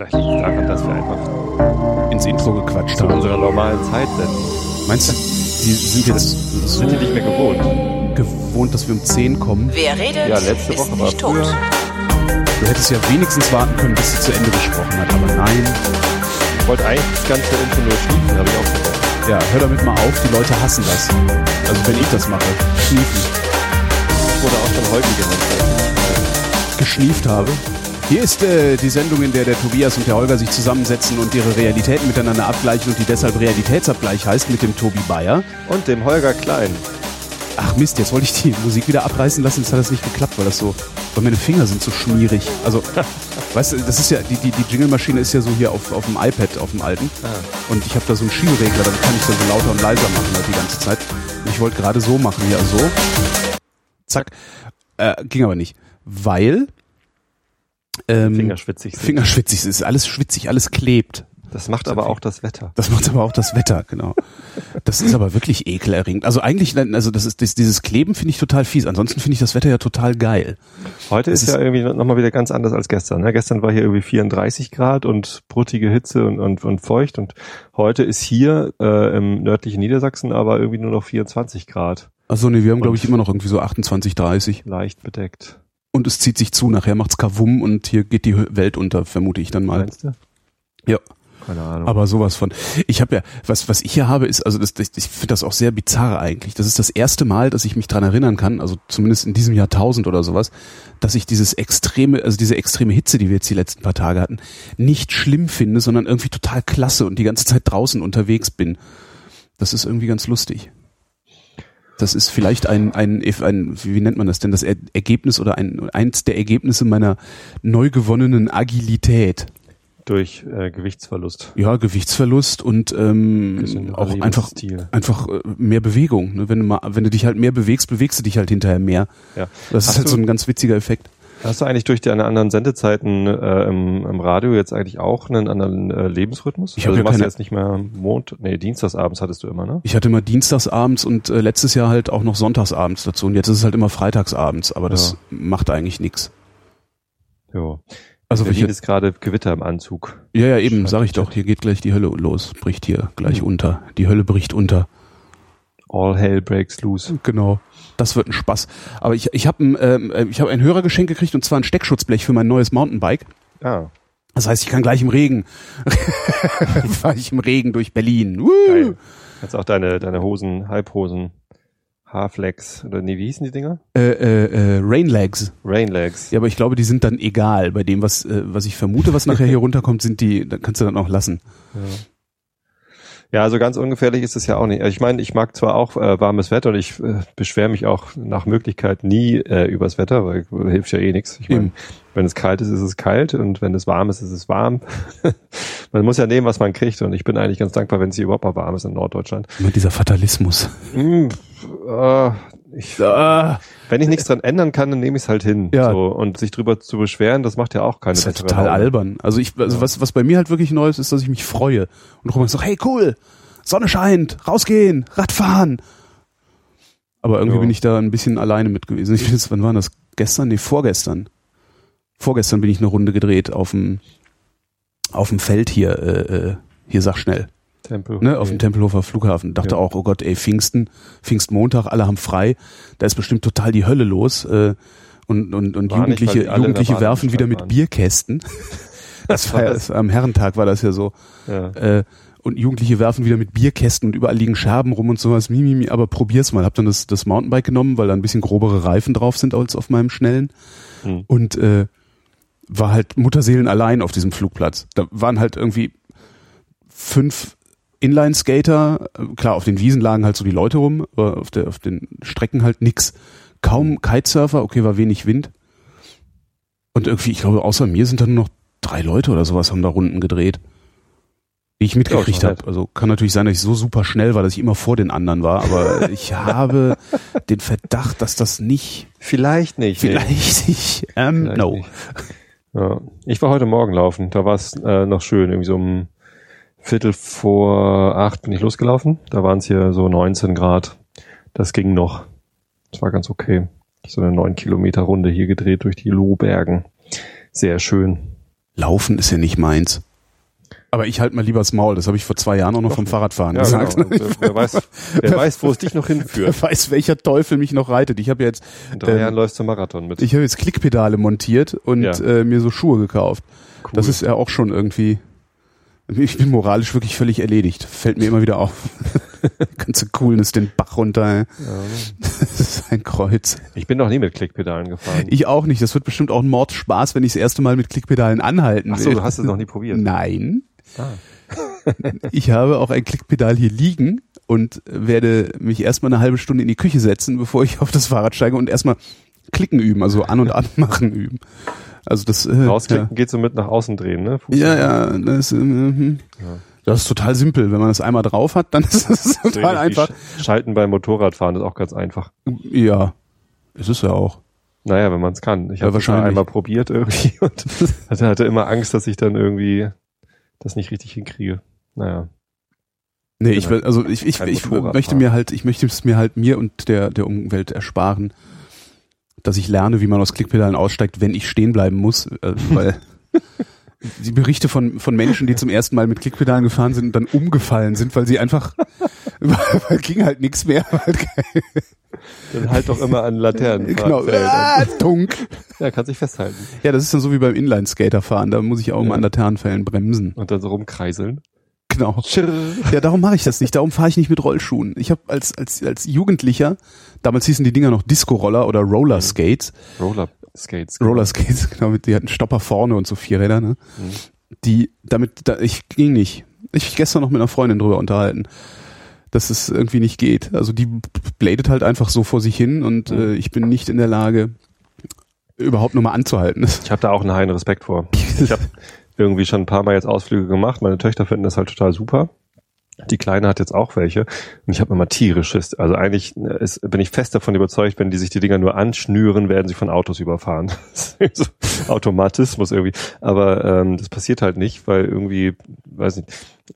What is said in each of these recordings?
Vielleicht liegt es daran, dass wir einfach ins Intro gequatscht zu haben. unserer normalen Zeit senden. Meinst du, die sind jetzt so Sind wir nicht mehr gewohnt. gewohnt, dass wir um 10 kommen? Wer redet, Ja, letzte ist Woche war tot. früher. Du hättest ja wenigstens warten können, bis sie zu Ende gesprochen hat, aber nein. Ich wollte eigentlich das ganze Intro nur schließen, habe ich auch gesagt. Ja, hör damit mal auf, die Leute hassen das. Also wenn ich das mache, schniefen, Ich wurde auch schon häufig genannt. geschnieft habe. Hier ist äh, die Sendung, in der der Tobias und der Holger sich zusammensetzen und ihre Realitäten miteinander abgleichen und die deshalb Realitätsabgleich heißt mit dem Tobi Bayer. Und dem Holger Klein. Ach Mist, jetzt wollte ich die Musik wieder abreißen lassen, jetzt hat das nicht geklappt, weil das so, weil meine Finger sind so schmierig. Also, weißt du, das ist ja, die, die, die Jingle-Maschine ist ja so hier auf, auf dem iPad, auf dem alten. Und ich habe da so einen Schiebregler, damit kann ich dann so lauter und leiser machen halt die ganze Zeit. Und ich wollte gerade so machen, hier so. Zack. Äh, ging aber nicht. Weil ähm, Fingerschwitzig sind. Fingerschwitzig es ist alles schwitzig, alles klebt. Das macht aber auch das Wetter. Das macht aber auch das Wetter, genau. Das ist aber wirklich ekelerregend. Also eigentlich, also das ist das, dieses Kleben finde ich total fies. Ansonsten finde ich das Wetter ja total geil. Heute ist ist- ja irgendwie nochmal wieder ganz anders als gestern. Ne? Gestern war hier irgendwie 34 Grad und bruttige Hitze und, und, und feucht und heute ist hier äh, im nördlichen Niedersachsen aber irgendwie nur noch 24 Grad. Also nee, wir haben glaube ich immer noch irgendwie so 28, 30 Leicht bedeckt. Und es zieht sich zu. Nachher macht's Kavum und hier geht die Welt unter, vermute ich dann mal. Meinst du? Ja. Keine Ahnung. Aber sowas von. Ich habe ja, was, was ich hier habe, ist, also das, ich finde das auch sehr bizarr eigentlich. Das ist das erste Mal, dass ich mich dran erinnern kann, also zumindest in diesem Jahrtausend oder sowas, dass ich dieses extreme, also diese extreme Hitze, die wir jetzt die letzten paar Tage hatten, nicht schlimm finde, sondern irgendwie total klasse und die ganze Zeit draußen unterwegs bin. Das ist irgendwie ganz lustig. Das ist vielleicht ein, ein, ein wie nennt man das denn, das Er- Ergebnis oder ein, eins der Ergebnisse meiner neu gewonnenen Agilität. Durch äh, Gewichtsverlust. Ja, Gewichtsverlust und ähm, auch einfach einfach äh, mehr Bewegung. Ne? Wenn du mal, wenn du dich halt mehr bewegst, bewegst du dich halt hinterher mehr. Ja. Das Hast ist halt so ein ganz witziger Effekt. Hast du eigentlich durch deine anderen Sendezeiten äh, im, im Radio jetzt eigentlich auch einen anderen äh, Lebensrhythmus? Ich also ja du machst jetzt nicht mehr Mond, nee, Dienstagsabends hattest du immer, ne? Ich hatte immer dienstagsabends und äh, letztes Jahr halt auch noch sonntagsabends dazu und jetzt ist es halt immer freitagsabends, aber das Ja. macht eigentlich nichts. Jo. Also Berlin welche, ist gerade Gewitter im Anzug. ja, ja, eben, sag ich doch, hier geht gleich die Hölle los, bricht hier gleich Mhm. unter. Die Hölle bricht unter. All hell breaks loose. Genau. Das wird ein Spaß. Aber ich, ich habe ein, ähm, äh, ich hab ein Hörergeschenk gekriegt und zwar ein Steckschutzblech für mein neues Mountainbike. Ah, Das heißt, ich kann gleich im Regen. Fahre ich im Regen durch Berlin. Woo! Jetzt auch deine, deine Hosen, Halbhosen, Haarflex, oder nee, wie hießen die Dinger? Äh, äh, äh, Rainlegs. Rainlegs. Ja, aber ich glaube, die sind dann egal. Bei dem, was, äh, was ich vermute, was nachher hier runterkommt, sind die, dann kannst du dann auch lassen. Ja. Ja, also ganz ungefährlich ist es ja auch nicht. Ich meine, ich mag zwar auch äh, warmes Wetter und ich äh, beschwere mich auch nach Möglichkeit nie äh, übers Wetter, weil äh, hilft ja eh nichts. Ich meine, wenn es kalt ist, ist es kalt und wenn es warm ist, ist es warm. man muss ja nehmen, was man kriegt und ich bin eigentlich ganz dankbar, wenn es hier überhaupt mal warm ist in Norddeutschland. Immer dieser Fatalismus. Hm, äh, ich, Ah, wenn ich nichts dran ändern kann, dann nehme ich es halt hin. Ja. So, und sich drüber zu beschweren, das macht ja auch keine das ist halt total Laune. albern. Also ich, also Ja. was, was bei mir halt wirklich neu ist, ist, dass ich mich freue. Und Roman sagt, hey cool, Sonne scheint, rausgehen, Radfahren. Aber irgendwie Ja. bin ich da ein bisschen alleine mit gewesen. Ich bin jetzt, wann war das? Gestern? Nee, vorgestern. Vorgestern bin ich eine Runde gedreht auf dem, auf dem Feld hier, äh, äh, hier sag schnell. Tempel. ne, auf dem Tempelhofer Flughafen. Dachte Ja. auch, oh Gott, ey, Pfingsten, Pfingstmontag, alle haben frei. Da ist bestimmt total die Hölle los. Äh, und und, und War Jugendliche, Jugendliche werfen wieder mit waren. Bierkästen. Das war ja, das, am Herrentag war das ja so. Ja. Äh, und Jugendliche werfen wieder mit Bierkästen und überall liegen Scherben rum und sowas. Mimimi, mi, mi, aber probier's mal. Hab dann das, das Mountainbike genommen, weil da ein bisschen grobere Reifen drauf sind als auf meinem schnellen. Hm. Und äh, war halt Mutterseelen allein auf diesem Flugplatz. Da waren halt irgendwie fünf Inline-Skater. Klar, auf den Wiesen lagen halt so die Leute rum, aber auf, der, auf den Strecken halt nix. Kaum Kitesurfer, okay, war wenig Wind. Und irgendwie, ich glaube, außer mir sind da nur noch drei Leute oder sowas haben da Runden gedreht. Die ich mitgekriegt habe. Also kann natürlich sein, dass ich so super schnell war, dass ich immer vor den anderen war, aber ich habe den Verdacht, dass das nicht, Vielleicht nicht. nee. vielleicht nicht, ähm, Vielleicht no. nicht. Ja. Ich war heute Morgen laufen, da war es äh, noch schön, irgendwie so um Viertel vor acht bin ich losgelaufen. Da waren es hier so 19 Grad. Das ging noch. Das war ganz okay. So eine neun Kilometer Runde hier gedreht durch die Lohbergen. Sehr schön. Laufen ist ja nicht meins. Aber ich halt mal lieber das Maul. Das habe ich vor zwei Jahren auch noch vom Fahrradfahren Ja, gesagt. genau. Äh, wer, weiß, wer weiß, wo es dich noch hinführt. Wer weiß, welcher Teufel mich noch reitet. Ich habe jetzt, In drei ähm, Jahren läufst du Marathon mit. ich habe jetzt Klickpedale montiert und Ja. äh, mir so Schuhe gekauft. Cool. Das ist ja auch schon irgendwie. Ich bin moralisch wirklich völlig erledigt. Fällt mir immer wieder auf. Ganze Coolness den Bach runter. ey. Das ist ein Kreuz. ich bin noch nie mit Klickpedalen gefahren. Ich auch nicht. Das wird bestimmt auch ein Mordspaß, wenn ich das erste Mal mit Klickpedalen anhalten Ach will. so, du hast es noch nie probiert. Nein. Ah. Ich habe auch ein Klickpedal hier liegen und werde mich erstmal eine halbe Stunde in die Küche setzen, bevor ich auf das Fahrrad steige und erstmal klicken üben, also an und anmachen üben. Also das äh, Rausklicken geht so mit nach außen drehen, ne? Fuß- Ja, ja, das, äh, mhm. das ist total simpel. Wenn man das einmal drauf hat, dann ist das total einfach. Sch- Schalten beim Motorradfahren ist auch ganz einfach. Ja, es ist ja auch. Naja, wenn man es kann. Ich Ja, habe es wahrscheinlich. einmal probiert irgendwie und hatte, hatte immer Angst, dass ich dann irgendwie das nicht richtig hinkriege. Naja. Nee, ich halt will, also ich, ich, ich möchte mir halt, ich möchte es mir halt mir und der, der Umwelt ersparen, dass ich lerne, wie man aus Klickpedalen aussteigt, wenn ich stehen bleiben muss, äh, weil die Berichte von, von Menschen, die zum ersten Mal mit Klickpedalen gefahren sind und dann umgefallen sind, weil sie einfach, weil ging halt nichts mehr. Dann halt doch immer an Laternen. genau, ah, tunk. Ja, kannst dich festhalten. Ja, das ist dann so wie beim Inline-Skater fahren, da muss ich auch Ja. mal an Laternenfällen bremsen. Und dann so rumkreiseln. Genau. Schirr. Ja, darum mache ich das nicht. Darum fahre ich nicht mit Rollschuhen. Ich habe als, als, als Jugendlicher, damals hießen die Dinger noch Disco-Roller oder Roller Skates. Roller Skates. Roller Skates, genau, die hatten Stopper vorne und so Vierräder, ne? Mhm. Die, damit, da, ich ging nicht. Ich hab gestern noch mit einer Freundin drüber unterhalten, dass es irgendwie nicht geht. Also die bladet halt einfach so vor sich hin und Mhm. äh, ich bin nicht in der Lage, überhaupt nur mal anzuhalten. Ich habe da auch einen heilen Respekt vor. Ich habe irgendwie schon ein paar Mal jetzt Ausflüge gemacht. Meine Töchter finden das halt total super. Die Kleine hat jetzt auch welche. Und ich habe immer tierisch Schiss. Also eigentlich äh, ist, bin ich fest davon überzeugt, wenn die sich die Dinger nur anschnüren, werden sie von Autos überfahren. So Automatismus irgendwie. Aber ähm, das passiert halt nicht, weil irgendwie, weiß nicht,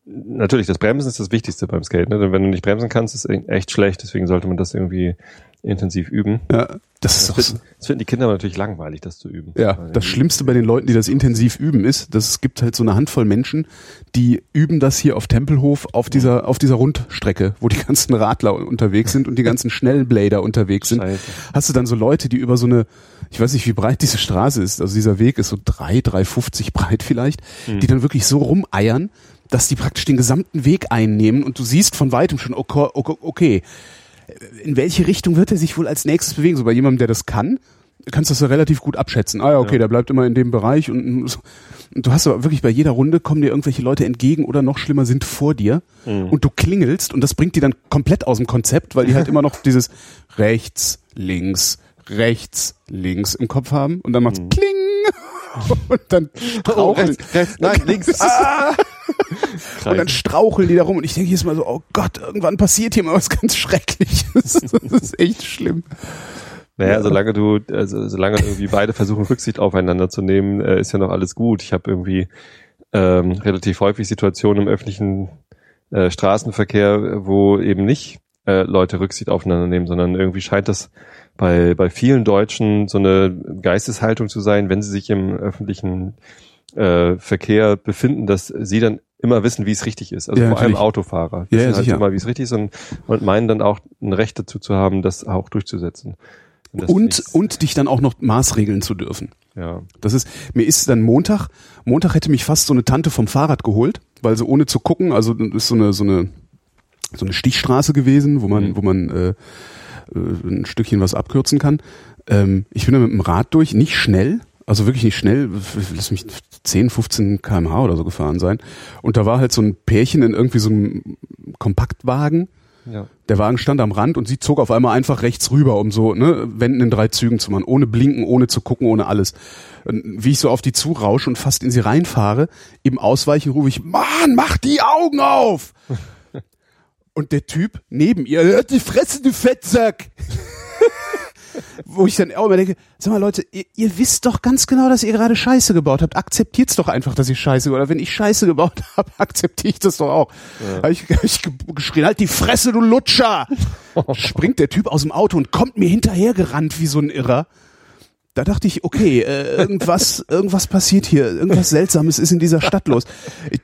natürlich, das Bremsen ist das Wichtigste beim Skate. Ne? Denn wenn du nicht bremsen kannst, ist es echt schlecht. Deswegen sollte man das irgendwie intensiv üben. Ja, das ist Das so. finden, das finden die Kinder natürlich langweilig, das zu üben. Ja, Weil das Schlimmste bei den Leuten, die das intensiv üben, ist, dass es gibt halt so eine Handvoll Menschen, die üben das hier auf Tempelhof auf dieser, auf dieser Rundstrecke, wo die ganzen Radler unterwegs sind und die ganzen Schnellblader unterwegs sind. Scheiße. Hast du dann so Leute, die über so eine, ich weiß nicht, wie breit diese Straße ist, also dieser Weg ist so drei, drei fünfzig breit vielleicht, die dann wirklich so rumeiern, dass die praktisch den gesamten Weg einnehmen und du siehst von weitem schon, okay, okay, okay in welche Richtung wird er sich wohl als nächstes bewegen? So bei jemandem, der das kann, kannst du das ja relativ gut abschätzen. Ah ja, okay, Ja. der bleibt immer in dem Bereich und, so. und du hast aber wirklich bei jeder Runde kommen dir irgendwelche Leute entgegen oder noch schlimmer sind vor dir Mhm. und du klingelst und das bringt die dann komplett aus dem Konzept, weil die halt immer noch dieses rechts, links, rechts, links im Kopf haben und dann macht's Mhm. kling und dann Oh, straucheln. rechts, rechts, nein, links. Ah! Und dann straucheln die da rum und ich denke jedes Mal so, oh Gott, irgendwann passiert hier mal was ganz Schreckliches. Das ist echt schlimm. Naja, solange du, also solange irgendwie beide versuchen, Rücksicht aufeinander zu nehmen, äh, ist ja noch alles gut. Ich habe irgendwie ähm, relativ häufig Situationen im öffentlichen äh, Straßenverkehr, wo eben nicht äh, Leute Rücksicht aufeinander nehmen, sondern irgendwie scheint das bei, bei vielen Deutschen so eine Geisteshaltung zu sein, wenn sie sich im öffentlichen äh, Verkehr befinden, dass sie dann immer wissen, wie es richtig ist. Also Ja, vor allem natürlich. Autofahrer Ja, wissen ja, halt sicher. immer, wie es richtig ist und, und meinen dann auch ein Recht dazu zu haben, das auch durchzusetzen. Und, und dich dann auch noch maßregeln zu dürfen. ja. Das ist, mir ist dann Montag, Montag hätte mich fast so eine Tante vom Fahrrad geholt, weil sie ohne zu gucken, also das ist so eine, so eine, so eine Stichstraße gewesen, wo man, Mhm. wo man äh, äh, ein Stückchen was abkürzen kann. Ähm, ich bin da mit dem Rad durch, nicht schnell, also wirklich nicht schnell, lass mich 10, 15 kmh oder so gefahren sein. Und da war halt so ein Pärchen in irgendwie so einem Kompaktwagen, Ja. der Wagen stand am Rand und sie zog auf einmal einfach rechts rüber, um so, ne, Wenden in drei Zügen zu machen, ohne blinken, ohne zu gucken, ohne alles. Wie ich so auf die zurausche und fast in sie reinfahre, im Ausweichen rufe ich, Mann, mach die Augen auf! Und der Typ neben ihr, "Halt die Fresse, du Fettsack! Wo ich dann auch immer denke, sag mal Leute, ihr, ihr wisst doch ganz genau, dass ihr gerade Scheiße gebaut habt. Akzeptiert's doch einfach, dass ihr Scheiße gebaut habt. Wenn ich Scheiße gebaut habe, akzeptiere ich das doch auch. Ja. Hab ich, hab ich ge- geschrien, halt die Fresse, du Lutscher! Springt der Typ aus dem Auto und kommt mir hinterher gerannt wie so ein Irrer. Da dachte ich, okay, äh, irgendwas, irgendwas passiert hier, irgendwas Seltsames ist in dieser Stadt los.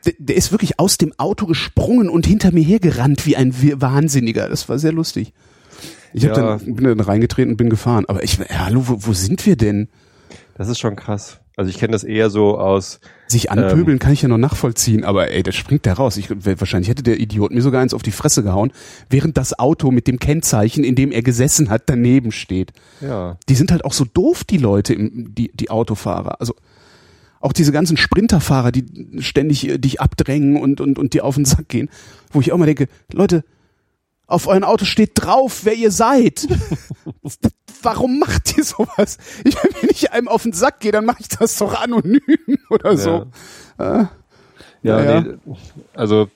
Der, der ist wirklich aus dem Auto gesprungen und hinter mir hergerannt wie ein Wahnsinniger. Das war sehr lustig. Ich hab Ja. dann, bin dann reingetreten und bin gefahren. Aber ich, ja, hallo, wo, wo sind wir denn? Das ist schon krass. Also ich kenne das eher so aus, Sich anpöbeln kann ich ja noch nachvollziehen, aber ey, da springt der raus. Ich, wahrscheinlich hätte der Idiot mir sogar eins auf die Fresse gehauen, während das Auto mit dem Kennzeichen, in dem er gesessen hat, daneben steht. ja, Die sind halt auch so doof, die Leute, die, die Autofahrer. Also auch diese ganzen Sprinterfahrer, die ständig äh, dich abdrängen und, und, und dir auf den Sack gehen, wo ich auch mal denke, Leute, auf euren Auto steht drauf, wer ihr seid. Warum macht ihr sowas? Ich, wenn ich einem auf den Sack gehe, dann mache ich das doch anonym oder so. Ja, Ja, nee, also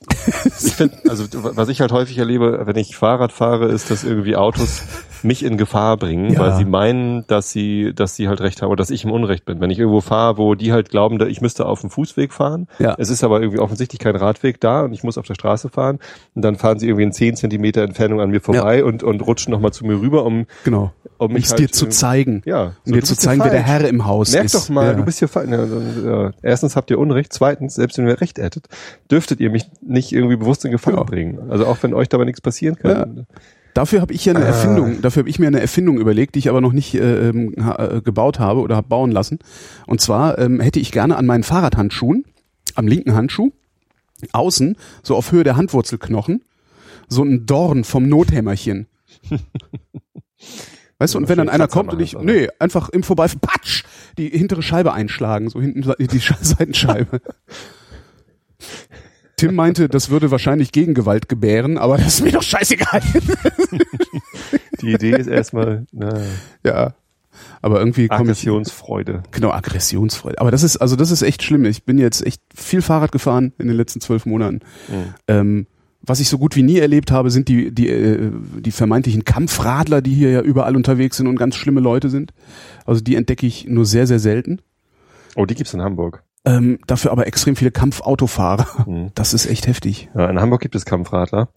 ich finde, also was ich halt häufig erlebe, wenn ich Fahrrad fahre, ist, dass irgendwie Autos mich in Gefahr bringen, Ja. weil sie meinen, dass sie, dass sie halt recht haben oder dass ich im Unrecht bin. Wenn ich irgendwo fahre, wo die halt glauben, ich müsste auf dem Fußweg fahren, Ja. es ist aber irgendwie offensichtlich kein Radweg da und ich muss auf der Straße fahren und dann fahren sie irgendwie in 10 Zentimeter Entfernung an mir vorbei und, und rutschen nochmal zu mir rüber, um, Genau. um Um mich es halt dir zu zeigen. Ja, Um so, dir du zu zeigen, wer der. Herr im Haus Merk ist. doch mal, ja. du bist hier falsch. Ja, ja. Erstens habt ihr Unrecht, zweitens, selbst wenn ihr recht hättet, dürftet ihr mich nicht irgendwie bewusst in Gefahr Ja. bringen. Also auch wenn euch dabei nichts passieren kann. Dafür habe ich ja eine Ah. Erfindung, dafür habe ich mir eine Erfindung überlegt, die ich aber noch nicht äh, ähm, ha- äh, gebaut habe oder habe bauen lassen. Und zwar ähm, hätte ich gerne an meinen Fahrradhandschuhen, am linken Handschuh, außen, so auf Höhe der Handwurzelknochen, so ein Dorn vom Nothämmerchen. Weißt du, und wenn dann einer kommt und ich, nee, einfach im Vorbeif, patsch, die hintere Scheibe einschlagen, so hinten die Sche- Seitenscheibe. Tim meinte, das würde wahrscheinlich Gegengewalt gebären, aber das ist mir doch scheißegal. Die Idee ist erstmal na, Ja. Aber irgendwie komme ich Aggressionsfreude. genau Aggressionsfreude. Aber das ist also das ist echt schlimm. Ich bin jetzt echt viel Fahrrad gefahren in den letzten zwölf Monaten. Mhm. Ähm, was ich so gut wie nie erlebt habe, sind die die äh, die vermeintlichen Kampfradler, die hier ja überall unterwegs sind und ganz schlimme Leute sind. Also die entdecke ich nur sehr sehr selten. Oh, die gibt's in Hamburg. Ähm, dafür aber extrem viele Kampfautofahrer. Mhm. Das ist echt heftig. Ja, in Hamburg gibt es Kampfradler.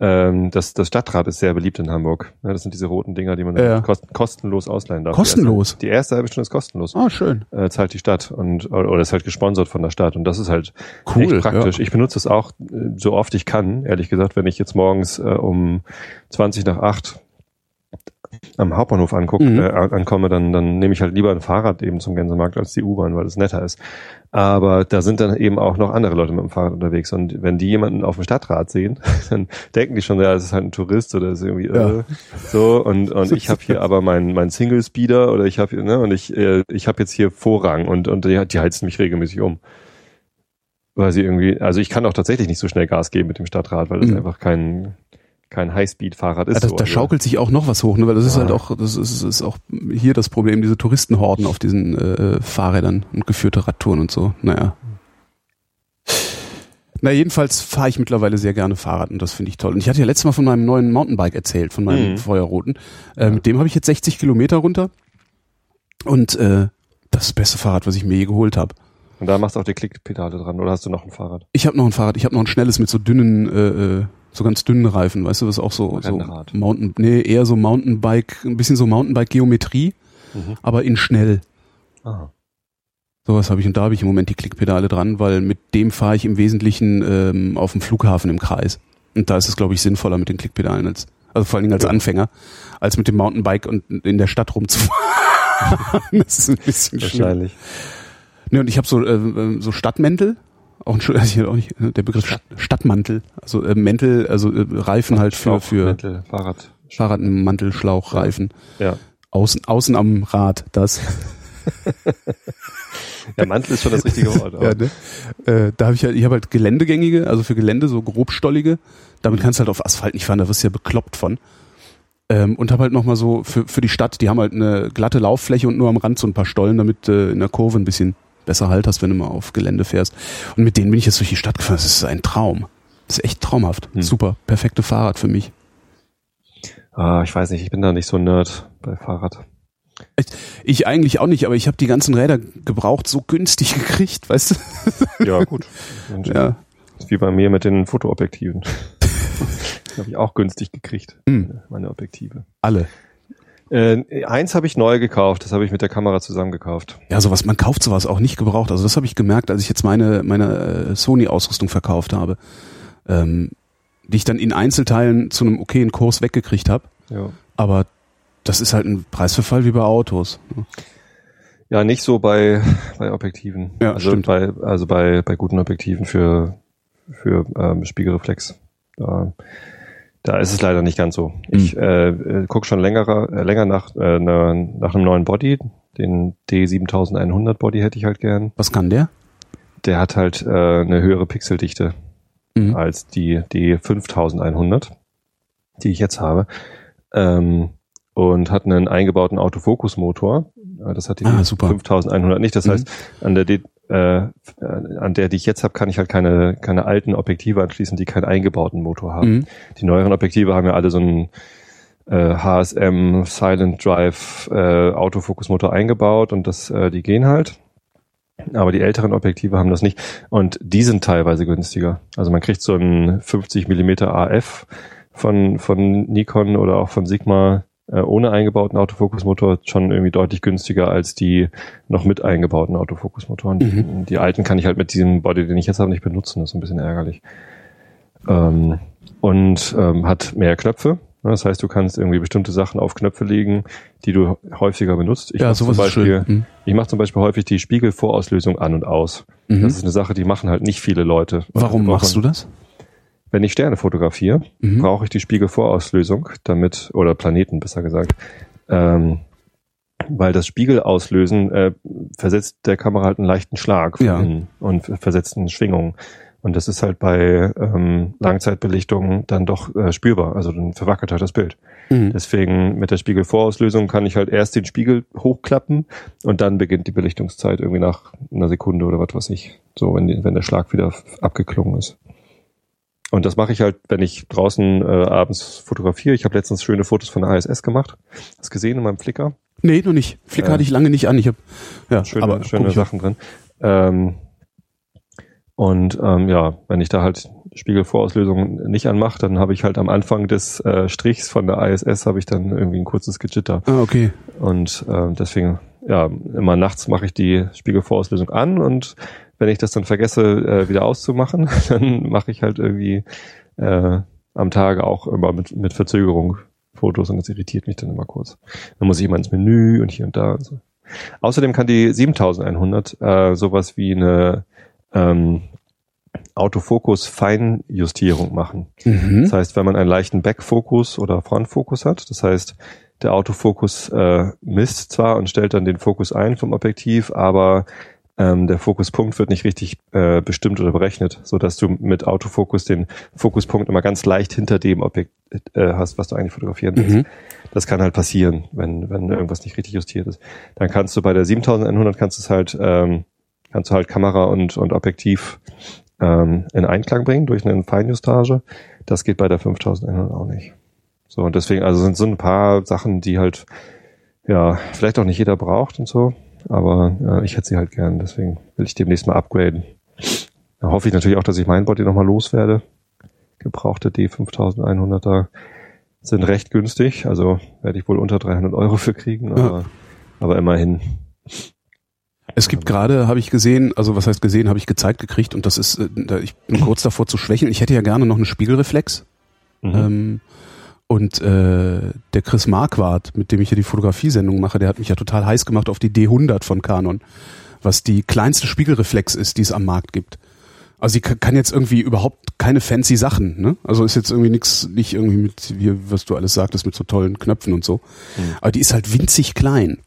Ähm, das, das Stadtrad ist sehr beliebt in Hamburg. Ja, das sind diese roten Dinger, die man Ja. kost, kostenlos ausleihen darf. Kostenlos? Die erste, die erste halbe Stunde ist kostenlos. Ah schön. Äh, zahlt die Stadt und oder ist halt gesponsert von der Stadt und das ist halt Cool, echt praktisch. ja. Ich benutze es auch äh, so oft ich kann, ehrlich gesagt, wenn ich jetzt morgens äh, um 20 nach 8 am Hauptbahnhof anguck, Mhm. äh, an- ankomme, dann, dann nehme ich halt lieber ein Fahrrad eben zum Gänsemarkt als die U-Bahn, weil es netter ist. Aber da sind dann eben auch noch andere Leute mit dem Fahrrad unterwegs und wenn die jemanden auf dem Stadtrad sehen, dann denken die schon, ja, das ist halt ein Tourist oder das ist irgendwie Ja. äh, so und und ich habe hier aber meinen mein Single Speeder oder ich habe ne und ich äh, ich habe jetzt hier Vorrang und und die, die heizen mich regelmäßig um. Weil sie irgendwie, also ich kann auch tatsächlich nicht so schnell Gas geben mit dem Stadtrad, weil das Mhm. einfach kein kein Highspeed-Fahrrad ist. Ja, das, so. da schaukelt sich auch noch was hoch, ne? weil das ist Ja. halt auch, das ist, ist auch hier das Problem, diese Touristenhorden auf diesen äh, Fahrrädern und geführte Radtouren und so. Naja. Na, jedenfalls fahre ich mittlerweile sehr gerne Fahrrad und das finde ich toll. Und ich hatte ja letztes Mal von meinem neuen Mountainbike erzählt, von meinem Mhm. Feuerroten. Äh, Mit dem habe ich jetzt 60 Kilometer runter und äh, das ist das beste Fahrrad, was ich mir je geholt habe. Und da machst du auch die Klickpedale dran oder hast du noch ein Fahrrad? Ich habe noch ein Fahrrad, ich habe noch ein schnelles mit so dünnen, äh, äh, so ganz dünnen Reifen, weißt du, was auch so, so. Mountain, nee, eher so Mountainbike, ein bisschen so Mountainbike-Geometrie, Mhm. aber in schnell. Ah. Sowas habe ich und da habe ich im Moment die Klickpedale dran, weil mit dem fahre ich im Wesentlichen ähm, auf dem Flughafen im Kreis. Und da ist es, glaube ich, sinnvoller mit den Klickpedalen als, also vor allen Dingen als Ja. Anfänger, als mit dem Mountainbike und in der Stadt rumzufahren. das ist ein bisschen schlimm. Wahrscheinlich. Ne, und ich habe so, äh, äh, so Stadtmäntel, auch ein, also auch nicht, äh, der Begriff Stadt, Stadtmantel, also äh, Mäntel, also äh, Reifen halt für, für Mäntel, Fahrrad. Fahrrad, Mantel, Schlauch, Ja. Reifen. Ja. Außen, außen am Rad, das. Ja, Mantel ist schon das richtige Wort. aber- Ja, ne? äh, da habe ich halt, ich habe halt geländegängige, also für Gelände so grobstollige. Damit kannst du halt auf Asphalt nicht fahren, da wirst du ja bekloppt von. Ähm, und habe halt nochmal so für, für die Stadt, die haben halt eine glatte Lauffläche und nur am Rand so ein paar Stollen, damit äh, in der Kurve ein bisschen besser Halt hast, wenn du mal auf Gelände fährst. Und mit denen bin ich jetzt durch die Stadt gefahren. Das ist ein Traum. Das ist echt traumhaft. Hm. Super, perfekte Fahrrad für mich. Ah, ich weiß nicht, ich bin da nicht so ein Nerd bei Fahrrad. Ich eigentlich auch nicht, aber ich habe die ganzen Räder gebraucht so günstig gekriegt, weißt du? Ja, gut. Und Ja. Ist wie bei mir mit den Fotoobjektiven. habe ich auch günstig gekriegt, Hm. meine Objektive. Alle. Äh, eins habe ich neu gekauft, das habe ich mit der Kamera zusammen gekauft. Ja, sowas, man kauft sowas auch nicht gebraucht. Also das habe ich gemerkt, als ich jetzt meine, meine äh, Sony-Ausrüstung verkauft habe. Ähm, die ich dann in Einzelteilen zu einem okayen Kurs weggekriegt habe. Ja. Aber das ist halt ein Preisverfall wie bei Autos. Ja, nicht so bei, bei Objektiven. Ja, also stimmt. bei, also bei, bei guten Objektiven für, für ähm, Spiegelreflex. Da, da ist es leider nicht ganz so. Ich äh, äh, gucke schon länger, äh, länger nach, äh, na, nach einem neuen Body. Den D7100 Body hätte ich halt gern. Was kann der? Der hat halt äh, eine höhere Pixeldichte Mhm. als die D5100, die ich jetzt habe. Ähm, und hat einen eingebauten Autofokusmotor. Äh, Das hat die Ah, super. 5100 nicht. Das Mhm. heißt, an der, D, äh, an der, die ich jetzt habe, kann ich halt keine, keine alten Objektive anschließen, die keinen eingebauten Motor haben. Mhm. Die neueren Objektive haben ja alle so einen äh, HSM Silent Drive äh, Autofokusmotor eingebaut und das, äh, die gehen halt. Aber die älteren Objektive haben das nicht. Und die sind teilweise günstiger. Also man kriegt so einen 50 Millimeter AF von, von Nikon oder auch von Sigma äh, ohne eingebauten Autofokusmotor schon irgendwie deutlich günstiger als die noch mit eingebauten Autofokusmotoren. Mhm. Die alten kann ich halt mit diesem Body, den ich jetzt habe, nicht benutzen. Das ist ein bisschen ärgerlich. Ähm, und ähm, hat mehr Knöpfe. Das heißt, du kannst irgendwie bestimmte Sachen auf Knöpfe legen, die du häufiger benutzt. Ich ja, mach zum Beispiel, schön. Mhm. ich mache zum Beispiel häufig die Spiegelvorauslösung an und aus. Mhm. Das ist eine Sache, die machen halt nicht viele Leute. Warum machst du das? Wenn ich Sterne fotografiere, Mhm. brauche ich die Spiegelvorauslösung, damit, oder Planeten besser gesagt, ähm, weil das Spiegelauslösen äh, versetzt der Kamera halt einen leichten Schlag Ja. und versetzt eine Schwingung. Und das ist halt bei ähm, Langzeitbelichtung dann doch äh, spürbar. Also dann verwackelt halt das Bild. Mhm. Deswegen mit der Spiegelvorauslösung kann ich halt erst den Spiegel hochklappen und dann beginnt die Belichtungszeit irgendwie nach einer Sekunde oder was weiß ich. So, wenn, die, wenn der Schlag wieder abgeklungen ist. Und das mache ich halt, wenn ich draußen äh, abends fotografiere. Ich habe letztens schöne Fotos von der ISS gemacht. Hast gesehen in meinem Flickr? Nee, noch nicht. Flickr Äh, hatte ich lange nicht an. Ich hab, ja, Schöne, aber schöne Sachen drin. Ähm, und ähm, ja, wenn ich da halt Spiegelvorauslösung nicht anmache, dann habe ich halt am Anfang des äh, Strichs von der ISS habe ich dann irgendwie ein kurzes Gejitter. Ah, okay. Und ähm, deswegen, ja, immer nachts mache ich die Spiegelvorauslösung an und wenn ich das dann vergesse, äh, wieder auszumachen, dann mache ich halt irgendwie äh, am Tage auch immer mit, mit Verzögerung Fotos und das irritiert mich dann immer kurz. Dann muss ich immer ins Menü und hier und da und so. Außerdem kann die 7100 äh, sowas wie eine ähm, Autofokus-Feinjustierung machen. Mhm. Das heißt, wenn man einen leichten Backfokus oder Frontfokus hat, das heißt, der Autofokus äh, misst zwar und stellt dann den Fokus ein vom Objektiv, aber ähm, der Fokuspunkt wird nicht richtig äh, bestimmt oder berechnet, so dass du mit Autofokus den Fokuspunkt immer ganz leicht hinter dem Objekt äh, hast, was du eigentlich fotografieren willst. Mhm. Das kann halt passieren, wenn, wenn irgendwas nicht richtig justiert ist. Dann kannst du bei der 7100 kannst du es halt, ähm, kannst du halt Kamera und, und Objektiv ähm, in Einklang bringen durch eine Feinjustage. Das geht bei der 5100 auch nicht. So, und deswegen, also sind so ein paar Sachen, die halt, ja, vielleicht auch nicht jeder braucht und so, aber äh, ich hätte sie halt gern, deswegen will ich demnächst mal upgraden. Da hoffe ich natürlich auch, dass ich mein Body nochmal loswerde. Gebrauchte D5100er sind recht günstig, also werde ich wohl unter 300 Euro für kriegen, aber, aber immerhin. Es gibt gerade, habe ich gesehen, also was heißt gesehen, habe ich gezeigt gekriegt und das ist, äh, ich bin kurz davor zu schwächeln. Ich hätte ja gerne noch eine Spiegelreflex. Mhm. Ähm, und äh, der Chris Marquardt, mit dem ich hier die Fotografiesendung mache, der hat mich ja total heiß gemacht auf die D100 von Canon, was die kleinste Spiegelreflex ist, die es am Markt gibt. Also sie ka- kann jetzt irgendwie überhaupt keine fancy Sachen, ne? Also ist jetzt irgendwie nix, nicht irgendwie mit, wie, was du alles sagtest, mit so tollen Knöpfen und so. Mhm. Aber die ist halt winzig klein.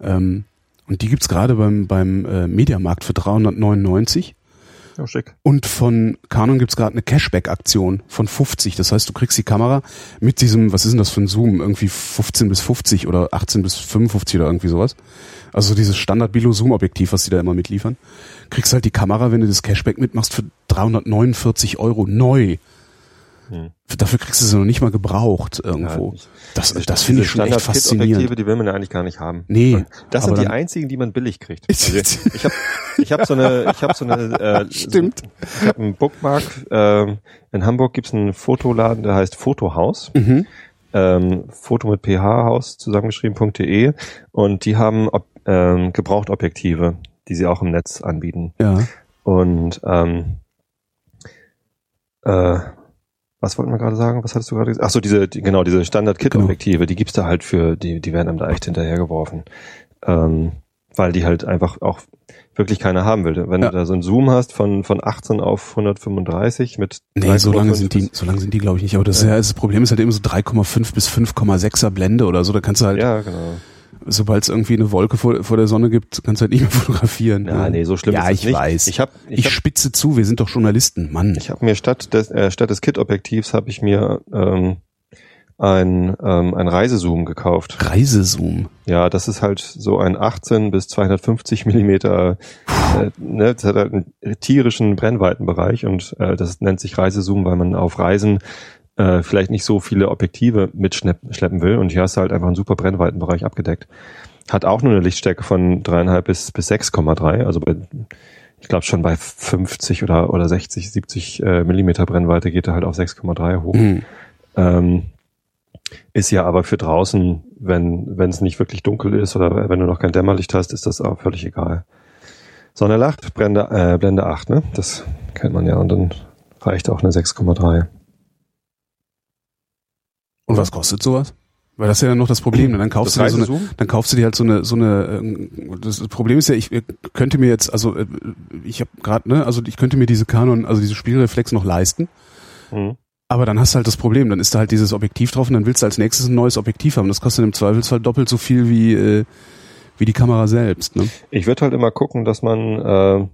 Ähm, und die gibt's gerade beim, beim äh, Mediamarkt für 399. Ja, schick. Und von Canon gibt's gerade eine Cashback-Aktion von 50. Das heißt, du kriegst die Kamera mit diesem, was ist denn das für ein Zoom? Irgendwie 15 bis 50 oder 18 bis 55 oder irgendwie sowas. Also dieses Standard-Bilo-Zoom-Objektiv, was die da immer mitliefern. Kriegst halt die Kamera, wenn du das Cashback mitmachst, für 349 Euro neu. Hm. Dafür kriegst du sie noch nicht mal gebraucht irgendwo. Ja, das Diese- das finde ich schon echt faszinierend. die will man ja eigentlich gar nicht haben. Nee, das sind die einzigen, die man billig kriegt. Also ich habe ich hab so eine, ich habe so eine, äh, Stimmt. So, ich habe einen Bookmark. ähm, in Hamburg gibt's einen Fotoladen, der heißt Fotohaus. Mhm. ähm, Foto mit ph-haus zusammengeschrieben.de und die haben ob, ähm, Gebrauchtobjektive, die sie auch im Netz anbieten. Ja. Und ähm, äh, was wollten wir gerade sagen? Was hattest du gerade gesagt? Ach so, diese, die, genau, diese Standard-Kit-Objektive, die gibt's da halt für, die, die werden einem da echt hinterhergeworfen. Ähm, weil die halt einfach auch wirklich keiner haben will. Wenn Ja. du da so einen Zoom hast von, von 18 auf 135 mit Nee, so lange 3,5 sind die, so lange sind die, glaube ich, nicht. Aber das, ist ja, das Problem ist halt eben so 3,5 bis 5,6er Blende oder so. Da kannst du halt, Ja, genau. Sobald es irgendwie eine Wolke vor, vor der Sonne gibt, kannst du halt nicht mehr fotografieren. Ja, nee, so schlimm ja, ist es ich nicht. weiß. Ich habe Ich, ich hab, spitze zu, wir sind doch Journalisten, Mann. ich hab mir statt des, äh, statt des Kit-Objektivs habe ich mir ähm, ein, ähm, ein Reisezoom gekauft. Reisezoom. Ja, das ist halt so ein 18 bis 250 Millimeter, äh, ne, das hat halt einen tierischen Brennweitenbereich und äh, das nennt sich Reisezoom, weil man auf Reisen äh, vielleicht nicht so viele Objektive mitschleppen will und hier hast du halt einfach einen super Brennweitenbereich abgedeckt. Hat auch nur eine Lichtstärke von dreieinhalb bis, bis 6,3, also bei, ich glaube schon bei 50 oder, oder 60, 70 äh, Millimeter Brennweite geht er halt auf 6,3 hoch. Hm. Ähm, ist ja aber für draußen, wenn wenn es nicht wirklich dunkel ist oder wenn du noch kein Dämmerlicht hast, ist das auch völlig egal. Sonne lacht, Blende, äh, Blende 8, ne? Das kennt man ja und dann reicht auch eine 6,3. Und was kostet sowas? Weil das ist ja noch das Problem. ne? Dann kaufst du dir so eine, dann kaufst du dir halt so eine so eine ähm, das Problem ist ja ich könnte mir jetzt also äh, ich habe gerade ne also ich könnte mir diese Canon also diese Spiegelreflex noch leisten Mhm. aber dann hast du halt das Problem dann ist da halt dieses Objektiv drauf und dann willst du als nächstes ein neues Objektiv haben das kostet im Zweifelsfall doppelt so viel wie äh, wie die Kamera selbst ne Ich würde halt immer gucken, dass man äh,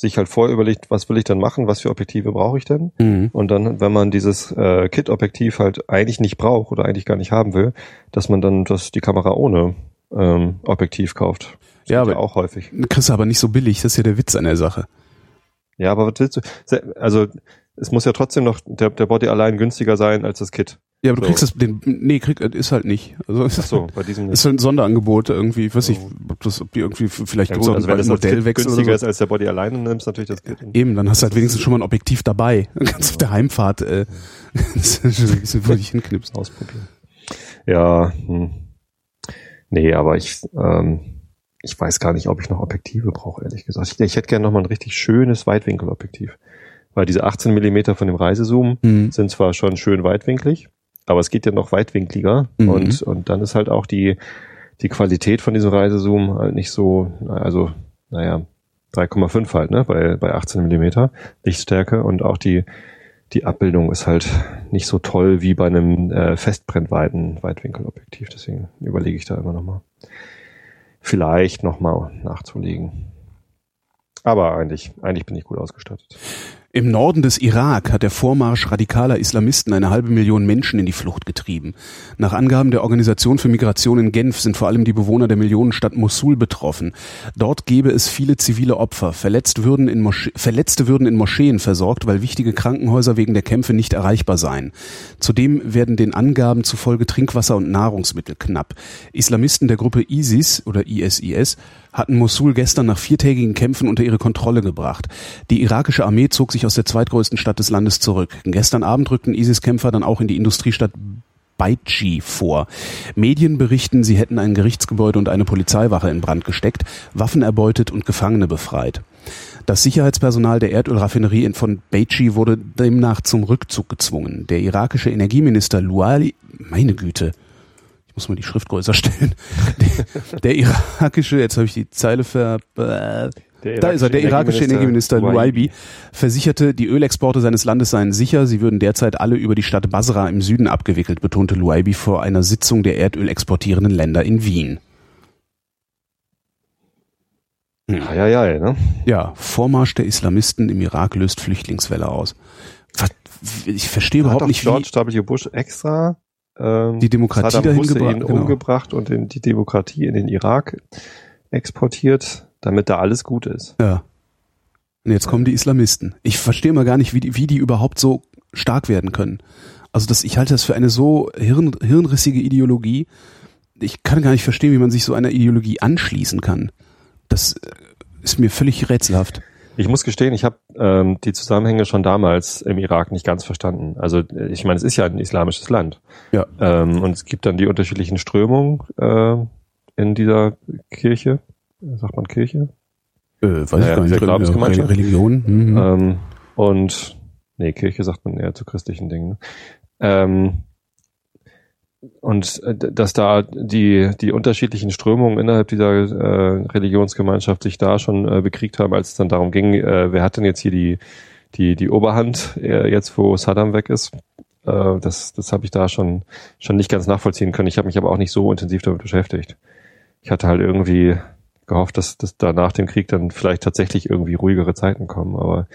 sich halt vorher überlegt, was will ich denn machen, was für Objektive brauche ich denn? mhm. Und dann, wenn man dieses äh, Kit-Objektiv halt eigentlich nicht braucht oder eigentlich gar nicht haben will, dass man dann das, die Kamera ohne ähm, Objektiv kauft. Das Ja, aber- auch häufig. kriegst du aber nicht so billig das ist ja der Witz an der Sache Ja, aber was willst du? Also es muss ja trotzdem noch der, der Body allein günstiger sein als das Kit. Ja aber du So. kriegst das den nee krieg ist halt nicht also Ach so, bei diesem ist halt ein Sonderangebot irgendwie ich weiß nicht ob das ob die irgendwie vielleicht Ja gut, auch also wenn es das Modellwechsel oder günstiger so. ist als der Body alleine, nimmst du natürlich das Kit. Eben, dann hast du halt wenigstens schon mal ein Objektiv dabei. Dann kannst du auf der Heimfahrt äh, das ist schon ein bisschen vor dich hinknipsen. ausprobieren. Ja, hm. nee, aber ich, ähm, ich weiß gar nicht, ob ich noch Objektive brauche, ehrlich gesagt. Ich, ich hätte gerne noch mal ein richtig schönes Weitwinkelobjektiv. Weil diese 18 Millimeter von dem Reisezoom Mhm. sind zwar schon schön weitwinklig, aber es geht ja noch weitwinkliger Mhm. und, und dann ist halt auch die, die Qualität von diesem Reisezoom halt nicht so, also, naja, 3,5 halt, ne, bei, bei 18 Millimeter Lichtstärke und auch die, die Abbildung ist halt nicht so toll wie bei einem äh, Festbrennweiten Weitwinkelobjektiv. Deswegen überlege ich da immer nochmal. Vielleicht nochmal nachzulegen. Aber eigentlich, eigentlich bin ich gut ausgestattet. Im Norden des Irak hat der Vormarsch radikaler Islamisten eine halbe Million Menschen in die Flucht getrieben. Nach Angaben der Organisation für Migration in Genf sind vor allem die Bewohner der Millionenstadt Mosul betroffen. Dort gäbe es viele zivile Opfer. Verletzt würden in Verletzte würden in Moscheen versorgt, weil wichtige Krankenhäuser wegen der Kämpfe nicht erreichbar seien. Zudem werden den Angaben zufolge Trinkwasser und Nahrungsmittel knapp. Islamisten der Gruppe ISIS oder ISIS hatten Mosul gestern nach viertägigen Kämpfen unter ihre Kontrolle gebracht. Die irakische Armee zog sich aus der zweitgrößten Stadt des Landes zurück. Gestern Abend rückten ISIS-Kämpfer dann auch in die Industriestadt Baiji vor. Medien berichten, sie hätten ein Gerichtsgebäude und eine Polizeiwache in Brand gesteckt, Waffen erbeutet und Gefangene befreit. Das Sicherheitspersonal der Erdölraffinerie in- von Baiji wurde demnach zum Rückzug gezwungen. Der irakische Energieminister Luali, meine Güte, muss mal die Schrift größer stellen. Der, der irakische, jetzt habe ich die Zeile ver... Äh, da ist er, der irakische Energieminister Luaibi versicherte, die Ölexporte seines Landes seien sicher, sie würden derzeit alle über die Stadt Basra im Süden abgewickelt, betonte Luaibi vor einer Sitzung der Erdöl exportierenden Länder in Wien. Ja, ja, ja, ne? Ja, Vormarsch der Islamisten im Irak löst Flüchtlingswelle aus. Was, ich verstehe überhaupt nicht, George wie W. Bush extra ähm, Die Demokratie Saddam dahin Hussein gebracht, genau. umgebracht und in die Demokratie in den Irak exportiert, damit da alles gut ist. Ja. Und jetzt kommen die Islamisten. Ich verstehe mal gar nicht, wie die, wie die überhaupt so stark werden können. Also das, ich halte das für eine so hirn, hirnrissige Ideologie. Ich kann gar nicht verstehen, wie man sich so einer Ideologie anschließen kann. Das äh, ist mir völlig rätselhaft. Ich muss gestehen, ich habe ähm, die Zusammenhänge schon damals im Irak nicht ganz verstanden. Also ich meine, es ist ja ein islamisches Land. Ja. Ähm, und es gibt dann die unterschiedlichen Strömungen äh, in dieser Kirche. Sagt man Kirche? Äh, weiß Naja, ich gar nicht. Glaubensgemeinschaft. Religion. Mhm. Ähm, und nee, Kirche sagt man eher zu christlichen Dingen. ne? Ähm, und äh, dass da die, die unterschiedlichen Strömungen innerhalb dieser äh, Religionsgemeinschaft sich da schon äh, bekriegt haben, als es dann darum ging, äh, wer hat denn jetzt hier die, die, die Oberhand, äh, jetzt wo Saddam weg ist. Äh, das das habe ich da schon, schon nicht ganz nachvollziehen können. Ich habe mich aber auch nicht so intensiv damit beschäftigt. Ich hatte halt irgendwie gehofft, dass, dass da nach dem Krieg dann vielleicht tatsächlich irgendwie ruhigere Zeiten kommen, aber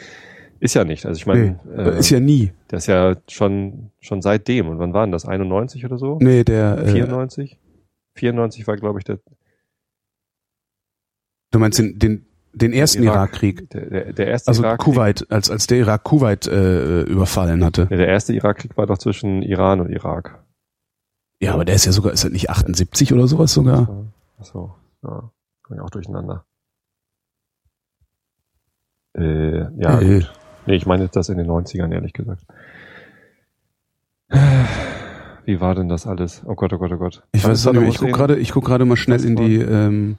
ist ja nicht. Also ich meine, nee, äh, ist ja nie. das ist ja schon, schon seitdem. Und wann waren das? 91 oder so? Nee, der, äh, 94? 94 war, glaube ich, der, du meinst den, den, den ersten Irak. Irakkrieg. der, der, der erste Also Irakkrieg. Kuwait, als, als der Irak Kuwait äh, überfallen hatte. Ja, der erste Irakkrieg war doch zwischen Iran und Irak. Ja, aber der ist ja sogar, ist er nicht 78 oder sowas sogar? Achso, ja. Komm ich auch durcheinander. Äh, ja, Äh, gut. Nee, ich meine das in den 90ern, ehrlich gesagt. Wie war denn das alles? Oh Gott, oh Gott, oh Gott. Ich weiß es nicht, ich guck Hussein? gerade, ich guck gerade mal schnell in die, ähm,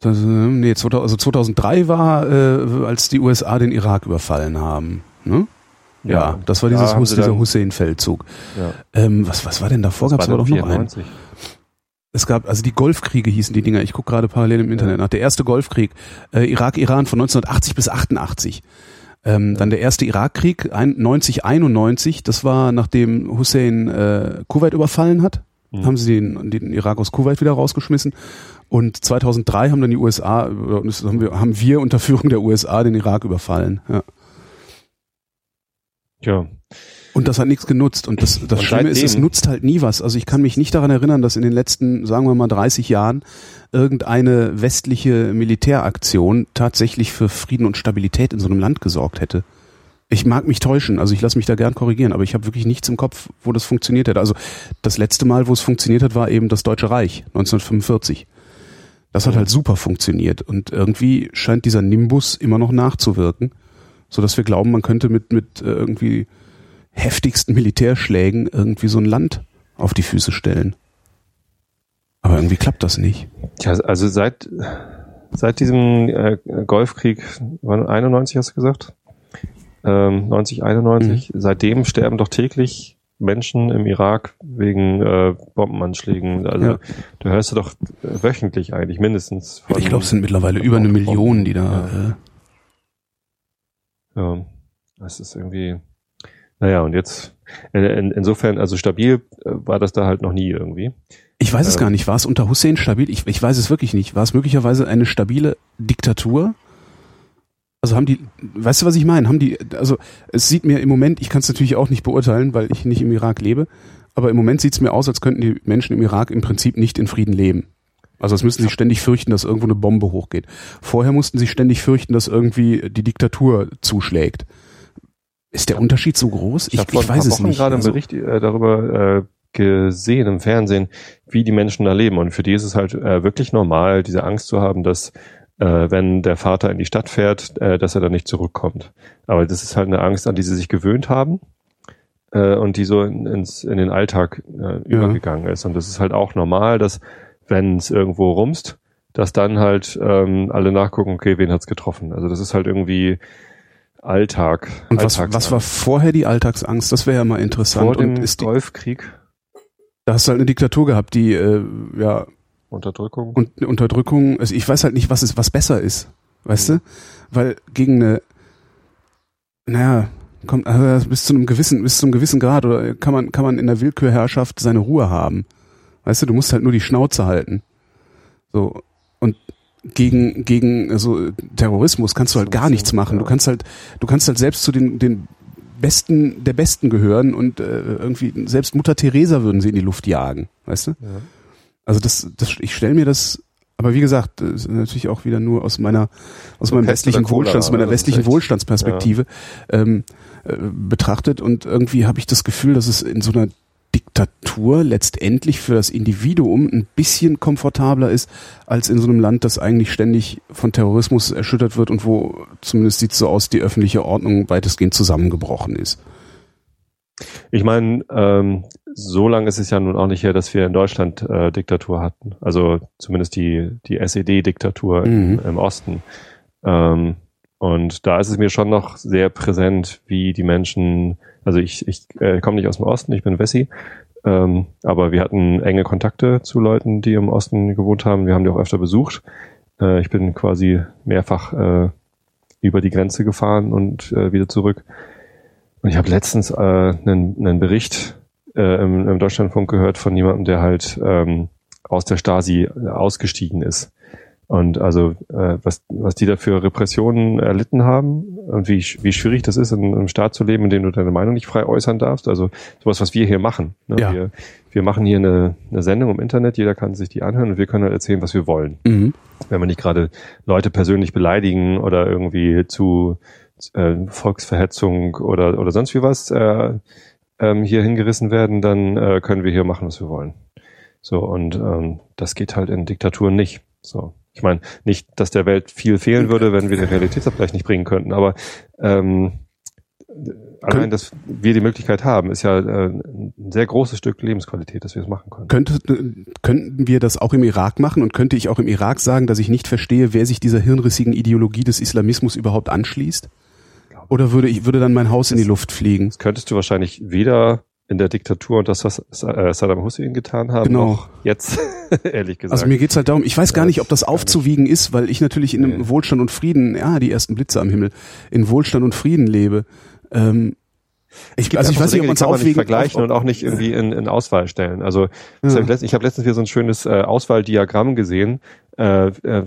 das, äh, nee, 2000, also 2003 war, äh, als die USA den Irak überfallen haben. Ne? Ja, das war da dieses Hus, sie dieser Hussein-Feldzug. Ja, Ähm, was, was war denn davor? Gab es da doch noch einen? 94. Es gab, also die Golfkriege hießen die Dinger. Ich gucke gerade parallel im Internet nach. Der erste Golfkrieg, äh, Irak-Iran von 1980 bis 88. Ähm, Dann der erste Irakkrieg, ein- 90, 91. Das war, nachdem Hussein äh, Kuwait überfallen hat. Mhm. Haben sie den, den Irak aus Kuwait wieder rausgeschmissen. Und 2003 haben dann die USA, äh, haben wir, haben wir unter Führung der USA den Irak überfallen. Ja. Ja, Und das hat nichts genutzt. Und das, das Und Schlimme ist, es seitdem- nutzt halt nie was. Also ich kann mich nicht daran erinnern, dass in den letzten, sagen wir mal, 30 Jahren irgendeine westliche Militäraktion tatsächlich für Frieden und Stabilität in so einem Land gesorgt hätte. Ich mag mich täuschen, also ich lasse mich da gern korrigieren, aber ich habe wirklich nichts im Kopf, wo das funktioniert hätte. Also das letzte Mal, wo es funktioniert hat, war eben das Deutsche Reich 1945. Das hat halt super funktioniert und irgendwie scheint dieser Nimbus immer noch nachzuwirken, so dass wir glauben, man könnte mit mit äh, irgendwie heftigsten Militärschlägen irgendwie so ein Land auf die Füße stellen. Aber irgendwie klappt das nicht. Tja, also seit, seit diesem äh, Golfkrieg, wann, 91 hast du gesagt? Ähm, 90, 91. Mhm. Seitdem sterben doch täglich Menschen im Irak wegen äh, Bombenanschlägen. Also Ja. du hörst du doch wöchentlich eigentlich mindestens. Ich glaube, es sind mittlerweile über eine Million, die da. Äh, Ja, das ist irgendwie. Naja, und jetzt, äh, in, insofern, also stabil äh, war das da halt noch nie irgendwie. ich weiß es Ähm. gar nicht. War es unter Hussein stabil? Ich, ich weiß es wirklich nicht. War es möglicherweise eine stabile Diktatur? Also haben die, weißt du, was ich meine? Haben die, also es sieht mir im Moment, ich kann es natürlich auch nicht beurteilen, weil ich nicht im Irak lebe, aber im Moment sieht es mir aus, als könnten die Menschen im Irak im Prinzip nicht in Frieden leben. Also es müssen sie ständig fürchten, dass irgendwo eine Bombe hochgeht. Vorher mussten sie ständig fürchten, dass irgendwie die Diktatur zuschlägt. Ist der Unterschied so groß? Ich, ich ein weiß es Wochen nicht. gerade einen Also, Bericht äh, darüber äh, gesehen im Fernsehen, wie die Menschen da leben. Und für die ist es halt äh, wirklich normal, diese Angst zu haben, dass äh, wenn der Vater in die Stadt fährt, äh, dass er dann nicht zurückkommt. Aber das ist halt eine Angst, an die sie sich gewöhnt haben äh, und die so in, ins, in den Alltag äh, übergegangen ist. Und das ist halt auch normal, dass wenn es irgendwo rumst, dass dann halt ähm, alle nachgucken, okay, wen hat's getroffen. Also das ist halt irgendwie Alltag. und was, was war vorher die Alltagsangst? Das wäre ja mal interessant. vor dem und Golfkrieg? da hast du halt eine Diktatur gehabt, die äh, ja Unterdrückung? und eine Unterdrückung, also ich weiß halt nicht, was ist, was besser ist, weißt Mhm. du? Weil gegen eine, naja, kommt also bis zu einem gewissen, bis zu einem gewissen Grad oder kann man, kann man in der Willkürherrschaft seine Ruhe haben. Weißt du, du musst halt nur die Schnauze halten. So. Und gegen, gegen also Terrorismus kannst du halt gar nichts machen. Du ja. kannst halt, du kannst halt selbst zu den, den Besten der Besten gehören und äh, irgendwie, selbst Mutter Teresa würden sie in die Luft jagen, weißt du? Ja. Also das, das ich stelle mir das, aber wie gesagt, das ist natürlich auch wieder nur aus meiner, aus So meinem westlichen Cholera, Wohlstands, meiner? Das ist westlichen Wohlstandsperspektive ähm, äh, betrachtet und irgendwie habe ich das Gefühl, dass es in so einer Diktatur letztendlich für das Individuum ein bisschen komfortabler ist als in so einem Land, das eigentlich ständig von Terrorismus erschüttert wird und wo zumindest sieht es so aus, die öffentliche Ordnung weitestgehend zusammengebrochen ist. Ich meine, ähm, so lange ist es ja nun auch nicht her, dass wir in Deutschland äh, Diktatur hatten. Also zumindest die, die SED-Diktatur mhm. im, im, Osten. Ähm, und da ist es mir schon noch sehr präsent, wie die Menschen, also ich, ich äh, komme nicht aus dem Osten, ich bin Wessi, ähm, aber wir hatten enge Kontakte zu Leuten, die im Osten gewohnt haben. Wir haben die auch öfter besucht. Äh, ich bin quasi mehrfach äh, über die Grenze gefahren und äh, wieder zurück. Und ich habe letztens äh, einen, einen Bericht äh, im, im Deutschlandfunk gehört von jemandem, der halt ähm, aus der Stasi ausgestiegen ist. Und also äh, was, was die da für Repressionen erlitten haben und wie, wie schwierig das ist, in einem Staat zu leben, in dem du deine Meinung nicht frei äußern darfst. Also sowas, was wir hier machen. Ne? Ja. Wir, wir machen hier eine, eine Sendung im Internet, jeder kann sich die anhören und wir können halt erzählen, was wir wollen. Mhm. Wenn wir nicht gerade Leute persönlich beleidigen oder irgendwie zu äh, Volksverhetzung oder, oder sonst wie was äh, ähm, hier hingerissen werden, dann äh, können wir hier machen, was wir wollen. So, und ähm, das geht halt in Diktaturen nicht. So. Ich meine, nicht, dass der Welt viel fehlen würde, wenn wir den Realitätsabgleich nicht bringen könnten, aber ähm, allein, dass wir die Möglichkeit haben, ist ja äh, ein sehr großes Stück Lebensqualität, dass wir es machen können. Könnte, könnten wir das auch im Irak machen und könnte ich auch im Irak sagen, dass ich nicht verstehe, wer sich dieser hirnrissigen Ideologie des Islamismus überhaupt anschließt? Oder würde ich, würde dann mein Haus das, in die Luft fliegen? Das könntest du wahrscheinlich weder in der Diktatur und das, was äh, Saddam Hussein getan haben, genau. noch jetzt, ehrlich gesagt. Also mir geht's halt darum, ich weiß gar nicht, ob das aufzuwiegen ist, weil ich natürlich in einem. Wohlstand und Frieden, ja, die ersten Blitze am Himmel, in Wohlstand und Frieden lebe. Ähm, ich, also ich weiß nicht, ob man es aufwiegen vergleichen und auch nicht irgendwie in, in Auswahl stellen. Also ja. hab ich, ich habe letztens hier so ein schönes äh, Auswahldiagramm gesehen. Äh, äh,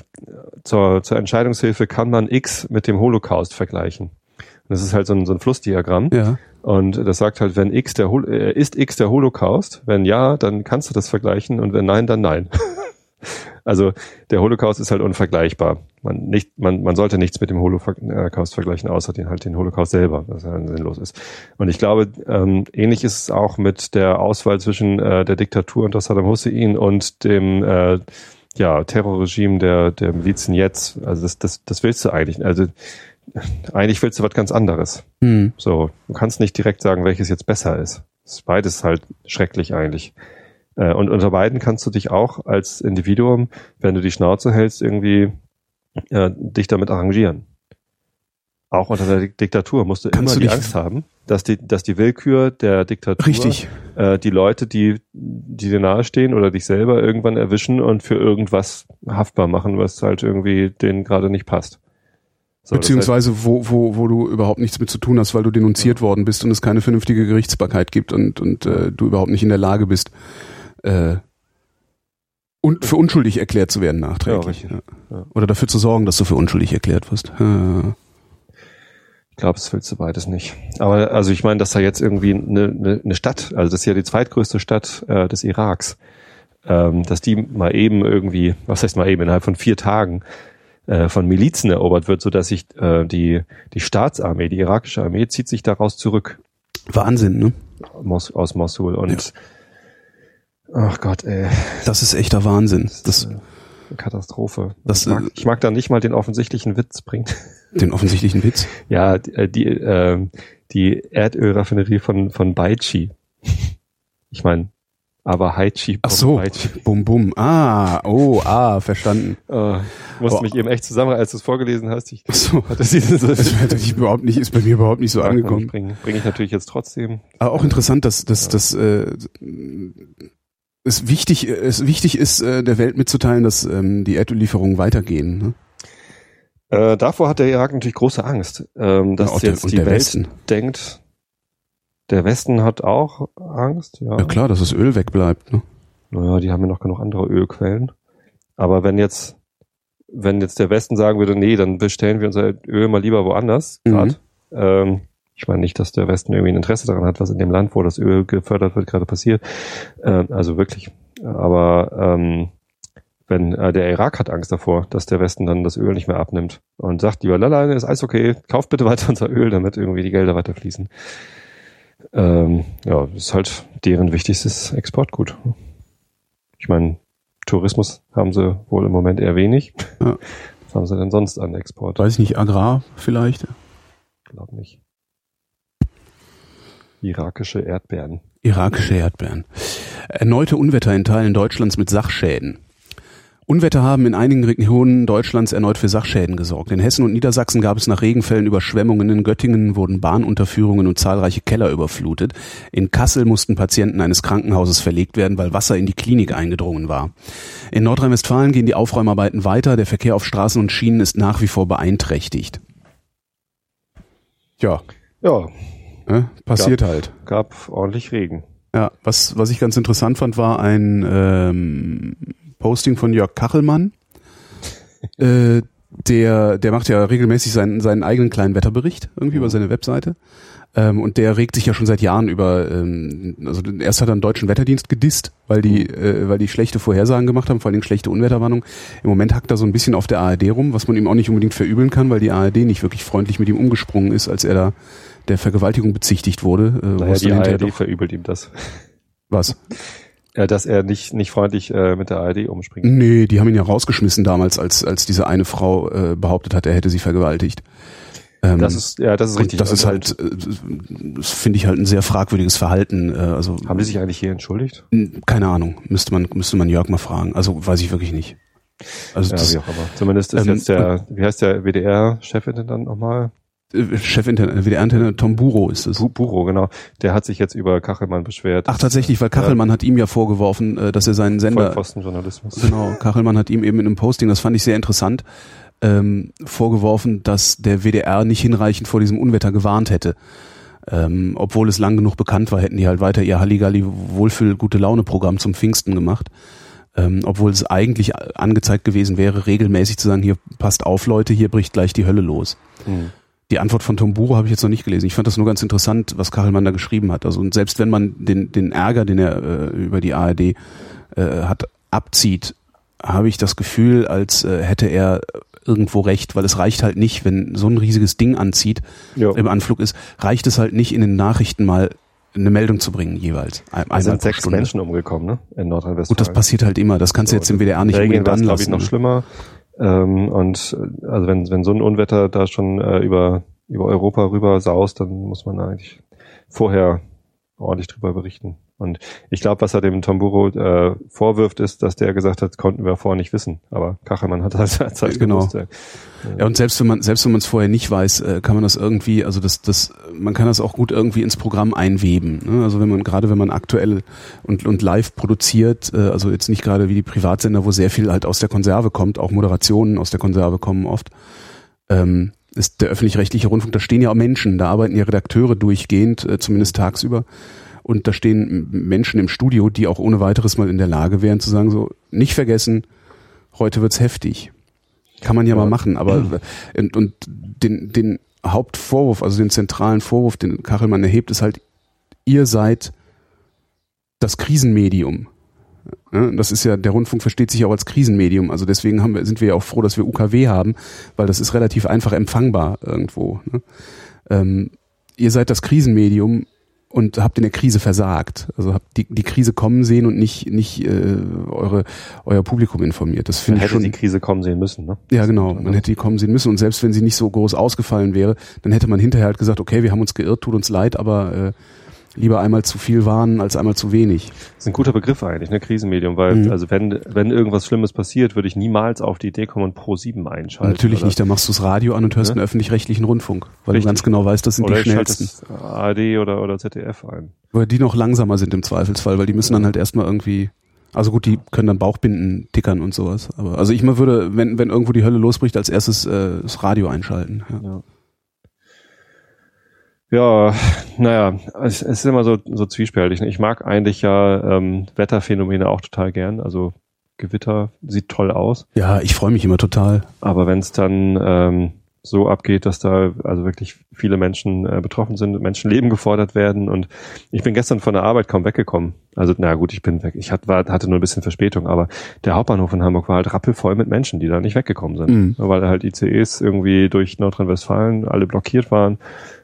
zur, zur Entscheidungshilfe kann man X mit dem Holocaust vergleichen. Das ist halt so ein, so ein Flussdiagramm. Ja. Und das sagt halt, wenn X der Hol äh, ist X der Holocaust, wenn ja, dann kannst du das vergleichen und wenn nein, dann nein. also der Holocaust ist halt unvergleichbar. Man, nicht, man, man sollte nichts mit dem Holocaust vergleichen, außer den halt den Holocaust selber, was halt sinnlos ist. Und ich glaube, ähm, ähnlich ist es auch mit der Auswahl zwischen äh, der Diktatur unter Saddam Hussein und dem äh, ja, Terrorregime der, der Milizen jetzt. Also das, das, das willst du eigentlich. Also eigentlich willst du was ganz anderes. Hm. So, du kannst nicht direkt sagen, welches jetzt besser ist. Das ist beides halt schrecklich eigentlich. Äh, und unter beiden kannst du dich auch als Individuum, wenn du die Schnauze hältst, irgendwie äh, dich damit arrangieren. Auch unter der Diktatur musst du kannst immer du die Angst haben, dass die, dass die Willkür der Diktatur Richtig. Äh, die Leute, die, die dir nahestehen oder dich selber irgendwann erwischen und für irgendwas haftbar machen, was halt irgendwie denen gerade nicht passt. So, Beziehungsweise das heißt, wo, wo, wo du überhaupt nichts mit zu tun hast, weil du denunziert ja. worden bist und es keine vernünftige Gerichtsbarkeit gibt und, und äh, du überhaupt nicht in der Lage bist, äh, und für unschuldig erklärt zu werden nachträglich. Ja, ja. Oder dafür zu sorgen, dass du für unschuldig erklärt wirst. Ja. Ich glaube, das willst du beides nicht. Aber also ich meine, dass da jetzt irgendwie eine, eine, eine Stadt, also das ist ja die zweitgrößte Stadt äh, des Iraks, ähm, dass die mal eben irgendwie, was heißt mal eben, innerhalb von vier Tagen äh, von Milizen erobert wird, so dass sich äh, die, die Staatsarmee, die irakische Armee, zieht sich daraus zurück. Wahnsinn, ne? Mos aus Mosul. Und ja. ach Gott, ey. Das ist echter Wahnsinn. Das, das eine Katastrophe. Das, ich, mag, ich mag da nicht mal den offensichtlichen Witz bringen. Den offensichtlichen Witz? ja, die, äh, die, äh, die Erdölraffinerie von, von Baichi. Ich meine, aber Haichi. Ach so, Haichi. bum bum. Ah, oh, ah, verstanden. Ich musste oh. mich eben echt zusammen, als du es vorgelesen hast. Ich Ach so. hatte sie so das natürlich überhaupt nicht, ist bei mir überhaupt nicht so angekommen. Bringe bring ich natürlich jetzt trotzdem. Aber auch interessant, dass, dass, ja. dass äh, es wichtig, es wichtig ist, äh, der Welt mitzuteilen, dass ähm, die Erdöllieferungen weitergehen. Ne? Äh, davor hat der Irak natürlich große Angst, ähm, dass ja, jetzt der, die Welt Westen. denkt, der Westen hat auch Angst, ja. Ja klar, dass das Öl wegbleibt. Ne? Naja, die haben ja noch genug andere Ölquellen. Aber wenn jetzt, wenn jetzt der Westen sagen würde, nee, dann bestellen wir unser Öl mal lieber woanders, mhm. ähm, ich meine nicht, dass der Westen irgendwie ein Interesse daran hat, was in dem Land, wo das Öl gefördert wird, gerade passiert. Äh, also wirklich. Aber ähm, wenn äh, der Irak hat Angst davor, dass der Westen dann das Öl nicht mehr abnimmt und sagt, lieber Lala, ist alles okay, kauft bitte weiter unser Öl, damit irgendwie die Gelder weiterfließen. Ähm, ja, ist halt deren wichtigstes Exportgut. Ich meine, Tourismus haben sie wohl im Moment eher wenig. Ja. Was haben sie denn sonst an Export? Weiß ich nicht, Agrar vielleicht? Glaub nicht. Irakische Erdbeeren. Irakische Erdbeeren. Erneute Unwetter in Teilen Deutschlands mit Sachschäden. Unwetter haben in einigen Regionen Deutschlands erneut für Sachschäden gesorgt. In Hessen und Niedersachsen gab es nach Regenfällen Überschwemmungen. In Göttingen wurden Bahnunterführungen und zahlreiche Keller überflutet. In Kassel mussten Patienten eines Krankenhauses verlegt werden, weil Wasser in die Klinik eingedrungen war. In Nordrhein-Westfalen gehen die Aufräumarbeiten weiter. Der Verkehr auf Straßen und Schienen ist nach wie vor beeinträchtigt. Ja. Ja. ja passiert gab, halt. Gab ordentlich Regen. Ja, was, was ich ganz interessant fand, war ein ähm, Posting von Jörg Kachelmann. äh, der, der macht ja regelmäßig seinen, seinen eigenen kleinen Wetterbericht irgendwie über seine Webseite. Ähm, und der regt sich ja schon seit Jahren über, ähm, also erst hat er einen deutschen Wetterdienst gedisst, weil die, äh, weil die schlechte Vorhersagen gemacht haben, vor allem schlechte Unwetterwarnung. Im Moment hackt er so ein bisschen auf der ARD rum, was man ihm auch nicht unbedingt verübeln kann, weil die ARD nicht wirklich freundlich mit ihm umgesprungen ist, als er da der Vergewaltigung bezichtigt wurde. Äh, naja, die ARD verübelt ihm das. Was? Ja, dass er nicht, nicht freundlich äh, mit der ARD umspringt. Nee, die haben ihn ja rausgeschmissen damals, als, als diese eine Frau äh, behauptet hat, er hätte sie vergewaltigt. Ähm, das ist, ja, das ist richtig. Das ist halt, äh, das finde ich halt ein sehr fragwürdiges Verhalten. Äh, also Haben die sich eigentlich hier entschuldigt? Keine Ahnung. Müsste man, müsste man Jörg mal fragen. Also weiß ich wirklich nicht. Also ja, das, wie auch immer. Zumindest ist ähm, jetzt der, wie heißt der WDR-Chefintendant nochmal? Chefintendant, WDR-Intendant Tom Buro ist es. Buro, genau. Der hat sich jetzt über Kachelmann beschwert. Ach tatsächlich, weil Kachelmann ja. hat ihm ja vorgeworfen, äh, dass er seinen Sender... Vollpfostenjournalismus. Genau, Kachelmann hat ihm eben in einem Posting, das fand ich sehr interessant, ähm, vorgeworfen, dass der WDR nicht hinreichend vor diesem Unwetter gewarnt hätte. Ähm, obwohl es lang genug bekannt war, hätten die halt weiter ihr Halligalli Wohlfühl gute Laune Programm zum Pfingsten gemacht. Ähm, obwohl es eigentlich angezeigt gewesen wäre, regelmäßig zu sagen, hier passt auf Leute, hier bricht gleich die Hölle los. Mhm. Die Antwort von Tom Buro habe ich jetzt noch nicht gelesen. Ich fand das nur ganz interessant, was Kachelmann da geschrieben hat. Also und selbst wenn man den, den Ärger, den er äh, über die ARD äh, hat, abzieht, habe ich das Gefühl, als äh, hätte er irgendwo recht, weil es reicht halt nicht, wenn so ein riesiges Ding anzieht, jo. im Anflug ist, reicht es halt nicht in den Nachrichten mal eine Meldung zu bringen jeweils. Ein, es sind sechs Stunde. Menschen umgekommen, ne? In Nordrhein-Westfalen. Gut, das passiert halt immer. Das kannst du jetzt im WDR nicht unbedingt anlassen. Das glaube ich noch schlimmer. Ähm, und äh, also wenn, wenn so ein Unwetter da schon äh, über, über Europa rüber saust, dann muss man eigentlich vorher ordentlich drüber berichten. Und ich glaube, was er dem Tomburo äh, vorwirft, ist, dass der gesagt hat, konnten wir vorher nicht wissen. Aber Kachelmann hat das halt genau. gewusst. Ja, und selbst wenn man selbst wenn man es vorher nicht weiß, äh, kann man das irgendwie, also das das man kann das auch gut irgendwie ins Programm einweben. Ne? Also wenn man gerade wenn man aktuell und und live produziert, äh, also jetzt nicht gerade wie die Privatsender, wo sehr viel halt aus der Konserve kommt, auch Moderationen aus der Konserve kommen oft. Ähm, ist der öffentlich-rechtliche Rundfunk, da stehen ja auch Menschen, da arbeiten ja Redakteure durchgehend, äh, zumindest tagsüber. Und da stehen Menschen im Studio, die auch ohne weiteres mal in der Lage wären zu sagen, so, nicht vergessen, heute wird's heftig. Kann man ja, ja. mal machen, aber und, und den, den Hauptvorwurf, also den zentralen Vorwurf, den Kachelmann erhebt, ist halt, ihr seid das Krisenmedium. Das ist ja, der Rundfunk versteht sich auch als Krisenmedium. Also deswegen haben wir, sind wir ja auch froh, dass wir UKW haben, weil das ist relativ einfach empfangbar irgendwo. Ne? Ähm, ihr seid das Krisenmedium und habt in der Krise versagt. Also habt die, die Krise kommen sehen und nicht, nicht äh, eure, euer Publikum informiert. Das finde ich schon. Man hätte die Krise kommen sehen müssen, ne? Ja, genau. Man hätte die kommen sehen müssen. Und selbst wenn sie nicht so groß ausgefallen wäre, dann hätte man hinterher halt gesagt, okay, wir haben uns geirrt, tut uns leid, aber äh, lieber einmal zu viel warnen als einmal zu wenig. Das ist ein guter Begriff eigentlich, ne, Krisenmedium, weil mhm. also wenn wenn irgendwas Schlimmes passiert, würde ich niemals auf die Idee kommen und Pro 7 einschalten. Natürlich oder? nicht, da machst du das Radio an und hörst ne? einen öffentlich-rechtlichen Rundfunk, weil Richtig. du ganz genau weißt, das sind oder die schnellsten. ARD oder oder ZDF ein. Weil die noch langsamer sind im Zweifelsfall, weil die müssen dann halt erstmal irgendwie also gut, die können dann Bauchbinden tickern und sowas. Aber also ich mal würde, wenn wenn irgendwo die Hölle losbricht, als erstes äh, das Radio einschalten. Ja. ja. Ja, naja, es, es ist immer so, so zwiespältig. Ne? Ich mag eigentlich ja ähm, Wetterphänomene auch total gern. Also Gewitter sieht toll aus. Ja, ich freue mich immer total. Aber wenn es dann ähm, so abgeht, dass da also wirklich viele Menschen äh, betroffen sind, Menschenleben gefordert werden und ich bin gestern von der Arbeit kaum weggekommen. Also na gut, ich bin weg. Ich hatte, war, hatte nur ein bisschen Verspätung, aber der Hauptbahnhof in Hamburg war halt rappelvoll mit Menschen, die da nicht weggekommen sind, mhm. weil halt ICEs irgendwie durch Nordrhein-Westfalen alle blockiert waren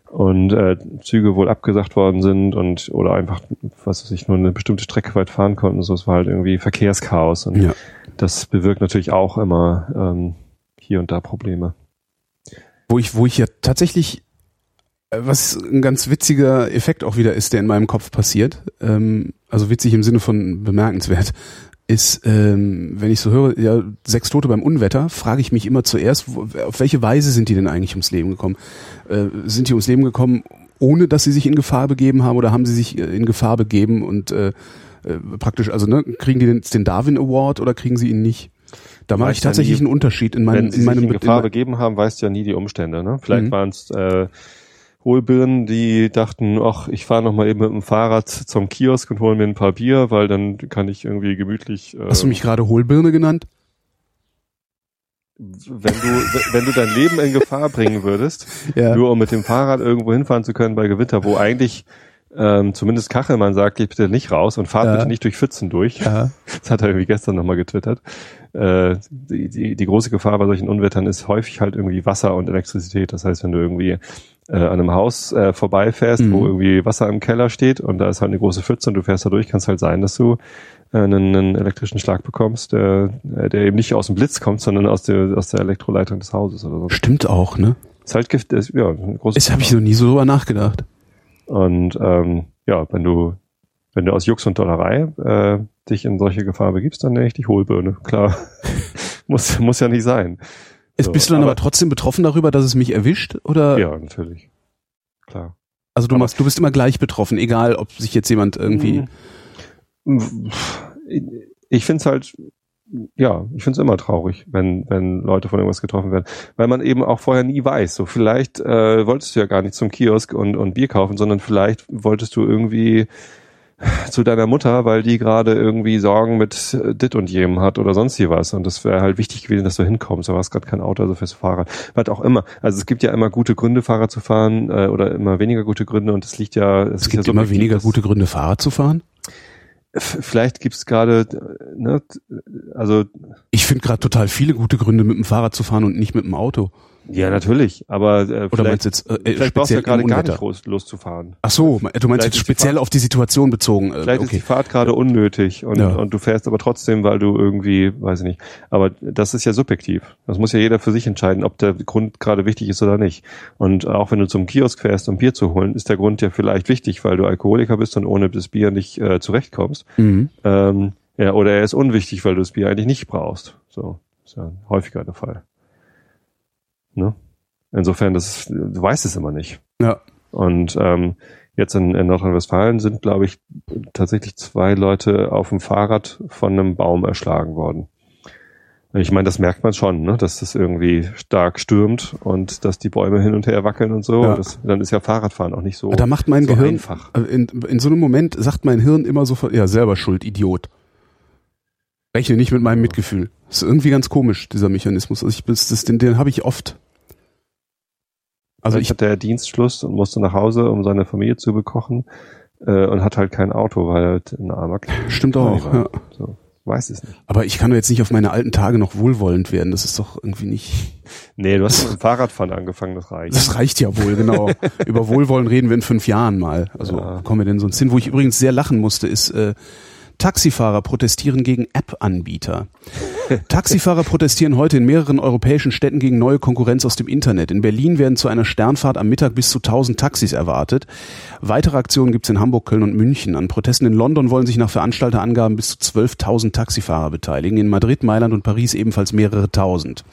und äh, Züge wohl abgesagt worden sind und oder einfach, was weiß ich, nur eine bestimmte Strecke weit fahren konnten. So, es war halt irgendwie Verkehrschaos und Ja. das bewirkt natürlich auch immer ähm, hier und da Probleme. Wo ich, wo ich ja tatsächlich, äh, was ein ganz witziger Effekt auch wieder ist, der in meinem Kopf passiert, ähm, also witzig im Sinne von bemerkenswert, ist, ähm, wenn ich so höre, ja, sechs Tote beim Unwetter, frage ich mich immer zuerst, wo, auf welche Weise sind die denn eigentlich ums Leben gekommen? Äh, sind die ums Leben gekommen, ohne dass sie sich in Gefahr begeben haben oder haben sie sich äh, in Gefahr begeben und äh, äh, praktisch, also ne, kriegen die den, den Darwin Award oder kriegen sie ihn nicht? Da mache ich tatsächlich nie, einen Unterschied in meinem, Wenn sie in meinem sich in Gefahr in, begeben haben, weißt du ja nie die Umstände. Ne? Vielleicht Mhm. waren es äh, Hohlbirnen, die dachten, ach, ich fahre noch mal eben mit dem Fahrrad zum Kiosk und hole mir ein paar Bier, weil dann kann ich irgendwie gemütlich. Äh, Hast du mich gerade Hohlbirne genannt? wenn du wenn du dein Leben in Gefahr bringen würdest, Ja. nur um mit dem Fahrrad irgendwo hinfahren zu können bei Gewitter, wo eigentlich ähm, zumindest Kachelmann sagt, geht bitte nicht raus und fahrt Ja. bitte nicht durch Pfützen durch. Ja. Das hat er irgendwie gestern nochmal getwittert. Äh, die, die, die große Gefahr bei solchen Unwettern ist häufig halt irgendwie Wasser und Elektrizität. Das heißt, wenn du irgendwie äh, an einem Haus äh, vorbeifährst, Mhm. wo irgendwie Wasser im Keller steht und da ist halt eine große Pfütze und du fährst da durch, kann es halt sein, dass du äh, einen, einen elektrischen Schlag bekommst, der, der eben nicht aus dem Blitz kommt, sondern aus der, aus der Elektroleitung des Hauses oder so. Stimmt auch, ne? Ist halt Gift, ist, ja, eine große Das habe ich noch nie so drüber nachgedacht. Und ähm, ja, wenn du wenn du aus Jux und Dollerei äh, dich in solche Gefahr begibst, dann nenne ich dich Hohlbirne. Klar, muss muss ja nicht sein. So, bist du dann aber, aber- trotzdem betroffen darüber, dass es mich erwischt? Oder? Ja, natürlich. Klar. Also du Aber- machst, du bist immer gleich betroffen, egal ob sich jetzt jemand irgendwie. Mhm. Ich finde es halt, ja, ich finde es immer traurig, wenn, wenn Leute von irgendwas getroffen werden. Weil man eben auch vorher nie weiß. So, vielleicht äh, wolltest du ja gar nicht zum Kiosk und, und Bier kaufen, sondern vielleicht wolltest du irgendwie zu deiner Mutter, weil die gerade irgendwie Sorgen mit äh, dit und jenem hat oder sonst hier was. Und das wäre halt wichtig gewesen, dass du hinkommst. Aber hast gerade kein Auto, also du Fahrrad. Was auch immer. Also es gibt ja immer gute Gründe, Fahrrad zu fahren äh, oder immer weniger gute Gründe. Und es liegt ja... Es ist gibt ja immer subjektiv, weniger gute Gründe, Fahrrad zu fahren. Vielleicht gibt's gerade, äh, ne, also Ich finde gerade total viele gute Gründe, mit dem Fahrrad zu fahren und nicht mit dem Auto. Ja natürlich, aber äh, Oder vielleicht, jetzt äh, vielleicht brauchst du ja gerade gar nicht los, loszufahren. Ach so, du meinst jetzt die speziell Fahrt- auf die Situation bezogen. Äh, Vielleicht ist die okay. Fahrt gerade unnötig und, Ja. und du fährst aber trotzdem, weil du irgendwie, weiß ich nicht. Aber das ist ja subjektiv. Das muss ja jeder für sich entscheiden, ob der Grund gerade wichtig ist oder nicht. Und auch wenn du zum Kiosk fährst, um Bier zu holen, ist der Grund ja vielleicht wichtig, weil du Alkoholiker bist und ohne das Bier nicht äh, zurechtkommst. Mhm. Ähm, ja, oder er ist unwichtig, weil du das Bier eigentlich nicht brauchst. So, ist ja häufiger der Fall. Ne? Insofern, das ist, du weißt es immer nicht. Ja. Und ähm, jetzt in, in Nordrhein-Westfalen sind, glaube ich, tatsächlich zwei Leute auf dem Fahrrad von einem Baum erschlagen worden. Ich meine, das merkt man schon, ne? dass das irgendwie stark stürmt und dass die Bäume hin und her wackeln und so. Ja. Das, dann ist ja Fahrradfahren auch nicht so, Da macht mein so Gehirn einfach. äh, in, in so einem Moment sagt mein Hirn immer sofort, ja selber Schuld, Idiot. Rechne nicht mit meinem Mitgefühl. Das ist irgendwie ganz komisch dieser Mechanismus. Also ich das, das, den, den habe ich oft. Also ich hatte Dienstschluss und musste nach Hause, um seine Familie zu bekochen äh, und hat halt kein Auto, weil er halt ein armer Knirsch stimmt auch. war. Ja. So, weiß es nicht. Aber ich kann doch jetzt nicht auf meine alten Tage noch wohlwollend werden. Das ist doch irgendwie nicht. Nee, du hast mit dem Fahrradfahren angefangen, das reicht. Das reicht ja wohl, genau. Über Wohlwollen reden wir in fünf Jahren mal. Also Ja. kommen wir denn sonst hin? Wo ich übrigens sehr lachen musste, ist äh, Taxifahrer protestieren gegen App-Anbieter. Taxifahrer protestieren heute in mehreren europäischen Städten gegen neue Konkurrenz aus dem Internet. In Berlin werden zu einer Sternfahrt am Mittag bis zu 1000 Taxis erwartet. Weitere Aktionen gibt es in Hamburg, Köln und München. An Protesten in London wollen sich nach Veranstalterangaben bis zu 12.000 Taxifahrer beteiligen. In Madrid, Mailand und Paris ebenfalls mehrere tausend.